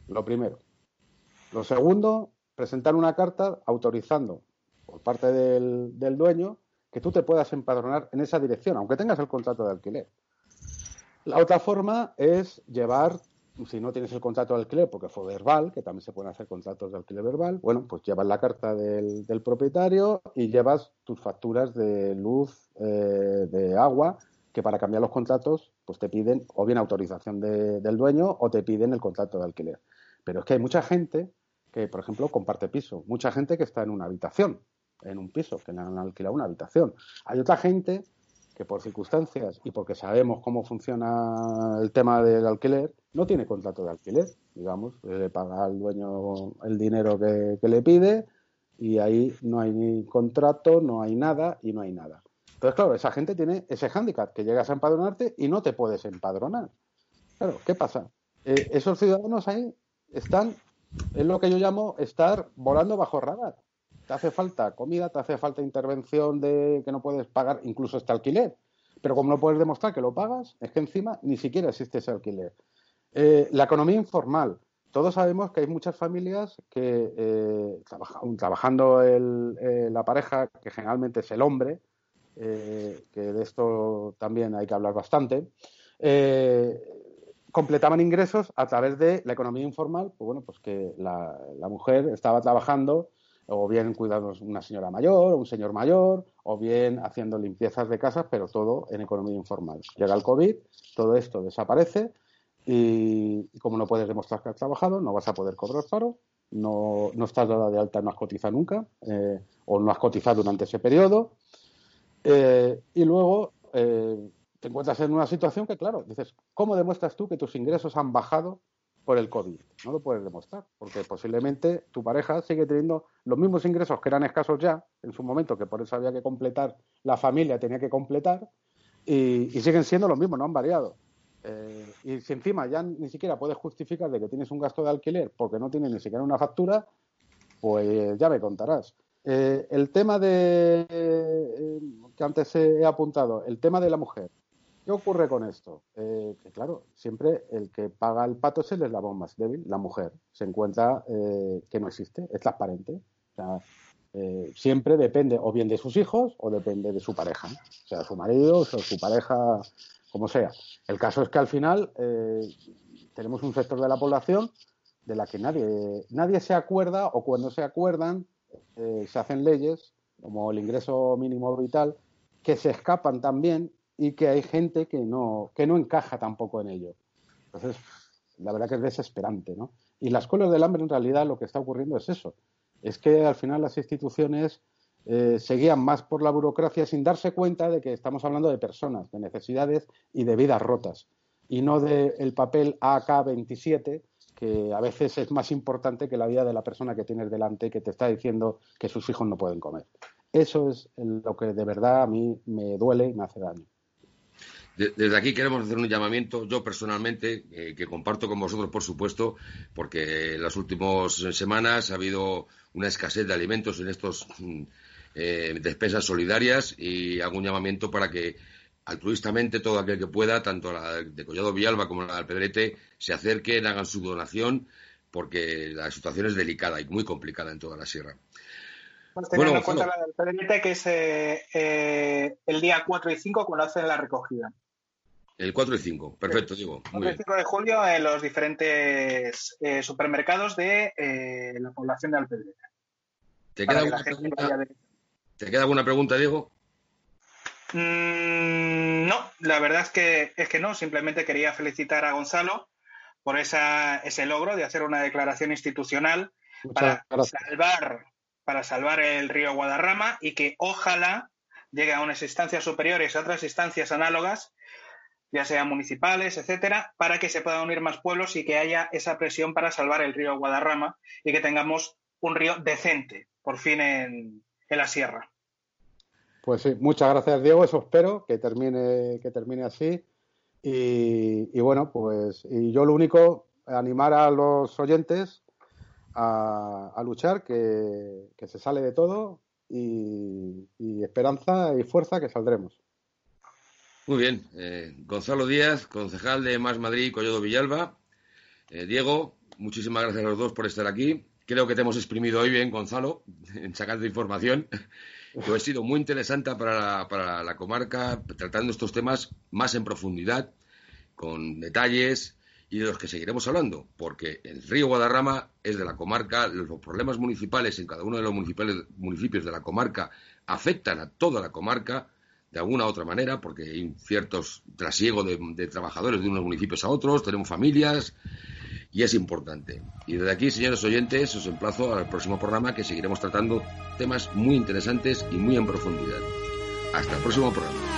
lo primero. Lo segundo, presentar una carta autorizando por parte del, dueño que tú te puedas empadronar en esa dirección, aunque tengas el contrato de alquiler. La otra forma es llevar, si no tienes el contrato de alquiler porque fue verbal, que también se pueden hacer contratos de alquiler verbal, bueno, pues llevas la carta del, propietario y llevas tus facturas de luz, eh, de agua, que para cambiar los contratos, pues te piden o bien autorización del dueño o te piden el contrato de alquiler. Pero es que hay mucha gente que, por ejemplo, comparte piso, mucha gente que está en una habitación en un piso, que le han alquilado una habitación. Hay otra gente que por circunstancias y porque sabemos cómo funciona el tema del alquiler, no tiene contrato de alquiler, digamos, le paga al dueño el dinero que, le pide y ahí no hay ni contrato, no hay nada y no hay nada. Entonces, claro, esa gente tiene ese hándicap, que llegas a empadronarte y no te puedes empadronar. Claro, ¿qué pasa? Eh, esos ciudadanos ahí están, es lo que yo llamo estar volando bajo radar te hace falta comida, te hace falta intervención de que no puedes pagar incluso este alquiler. Pero como no puedes demostrar que lo pagas, es que encima ni siquiera existe ese alquiler. Eh, la economía informal. Todos sabemos que hay muchas familias que eh, trabajando eh, la pareja, que generalmente es el hombre, que de esto también hay que hablar bastante, completaban ingresos a través de la economía informal, pues bueno, pues que la, la mujer estaba trabajando o bien cuidando una señora mayor o un señor mayor, o bien haciendo limpiezas de casas, pero todo en economía informal. Llega el COVID, todo esto desaparece y, como no puedes demostrar que has trabajado, no vas a poder cobrar paro, no, no estás dada de alta, no has cotizado nunca, eh, o no has cotizado durante ese periodo, eh, y luego eh, te encuentras en una situación que, claro, dices, ¿cómo demuestras tú que tus ingresos han bajado por el COVID. No lo puedes demostrar, porque posiblemente tu pareja sigue teniendo los mismos ingresos que eran escasos ya en su momento, que por eso había que completar, la familia tenía que completar, y, siguen siendo los mismos, no han variado. Eh, y si encima ya ni siquiera puedes justificar de que tienes un gasto de alquiler porque no tienes ni siquiera una factura, pues ya me contarás. Eh, el tema de eh, que antes he apuntado, el tema de la mujer. ¿Qué ocurre con esto? Eh, que claro, siempre el que paga el pato es el eslabón más débil, la mujer. Se encuentra eh, que no existe, es transparente. O sea, eh, siempre depende o bien de sus hijos o depende de su pareja, o sea, su marido o su pareja, como sea. El caso es que al final tenemos un sector de la población de la que nadie, nadie se acuerda o cuando se acuerdan se hacen leyes como el ingreso mínimo vital que se escapan también y que hay gente que no, que no encaja tampoco en ello. Entonces, la verdad que es desesperante, ¿no? Y las escuelas del hambre, en realidad, lo que está ocurriendo es eso. Es que al final las instituciones eh, se guían más por la burocracia sin darse cuenta de que estamos hablando de personas, de necesidades y de vidas rotas. Y no del papel AK-27, que a veces es más importante que la vida de la persona que tienes delante que te está diciendo que sus hijos no pueden comer. Eso es lo que de verdad a mí me duele y me hace daño desde aquí queremos hacer un llamamiento, yo personalmente, eh, que comparto con vosotros, por supuesto, porque en las últimas semanas ha habido una escasez de alimentos en estas mm, eh, despensas solidarias y hago un llamamiento para que altruistamente todo aquel que pueda, tanto la de Collado Villalba como la del Pedrete, se acerquen, hagan su donación, porque la situación es delicada y muy complicada en toda la sierra. Pues teniendo en cuenta la del Pedrete, que es eh, el día 4 y 5 cuando hacen la recogida. El 4 y 5, perfecto, digo. El 4 y 5 de julio en los diferentes eh, supermercados de eh, la población de Alpedreta. ¿Te queda, alguna pregunta, ¿Te queda alguna pregunta, Diego? Mm, no, la verdad es que, es que no. Simplemente quería felicitar a Gonzalo por esa, ese logro de hacer una declaración institucional para salvar, para salvar el río Guadarrama y que ojalá llegue a unas instancias superiores, a otras instancias análogas ya sean municipales, etcétera, para que se puedan unir más pueblos y que haya esa presión para salvar el río Guadarrama y que tengamos un río decente, por fin en, la sierra. Pues sí, muchas gracias Diego, eso espero que termine, que termine así. Y, bueno, pues y yo lo único, animar a los oyentes a, luchar, que, se sale de todo y esperanza y fuerza que saldremos. Muy bien. Eh, Gonzalo Díaz, concejal de Más Madrid, Collado Villalba. Eh, Diego, muchísimas gracias a los dos por estar aquí. Creo que te hemos exprimido hoy bien, Gonzalo, en sacando información, que ha sido muy interesante para la, comarca, tratando estos temas más en profundidad, con detalles y de los que seguiremos hablando, porque el río Guadarrama es de la comarca, los problemas municipales en cada uno de los municipios de la comarca afectan a toda la comarca de alguna u otra manera, porque hay ciertos trasiego de, trabajadores de unos municipios a otros, tenemos familias y es importante. Y desde aquí, señores oyentes, os emplazo al próximo programa que seguiremos tratando temas muy interesantes y muy en profundidad. Hasta el próximo programa.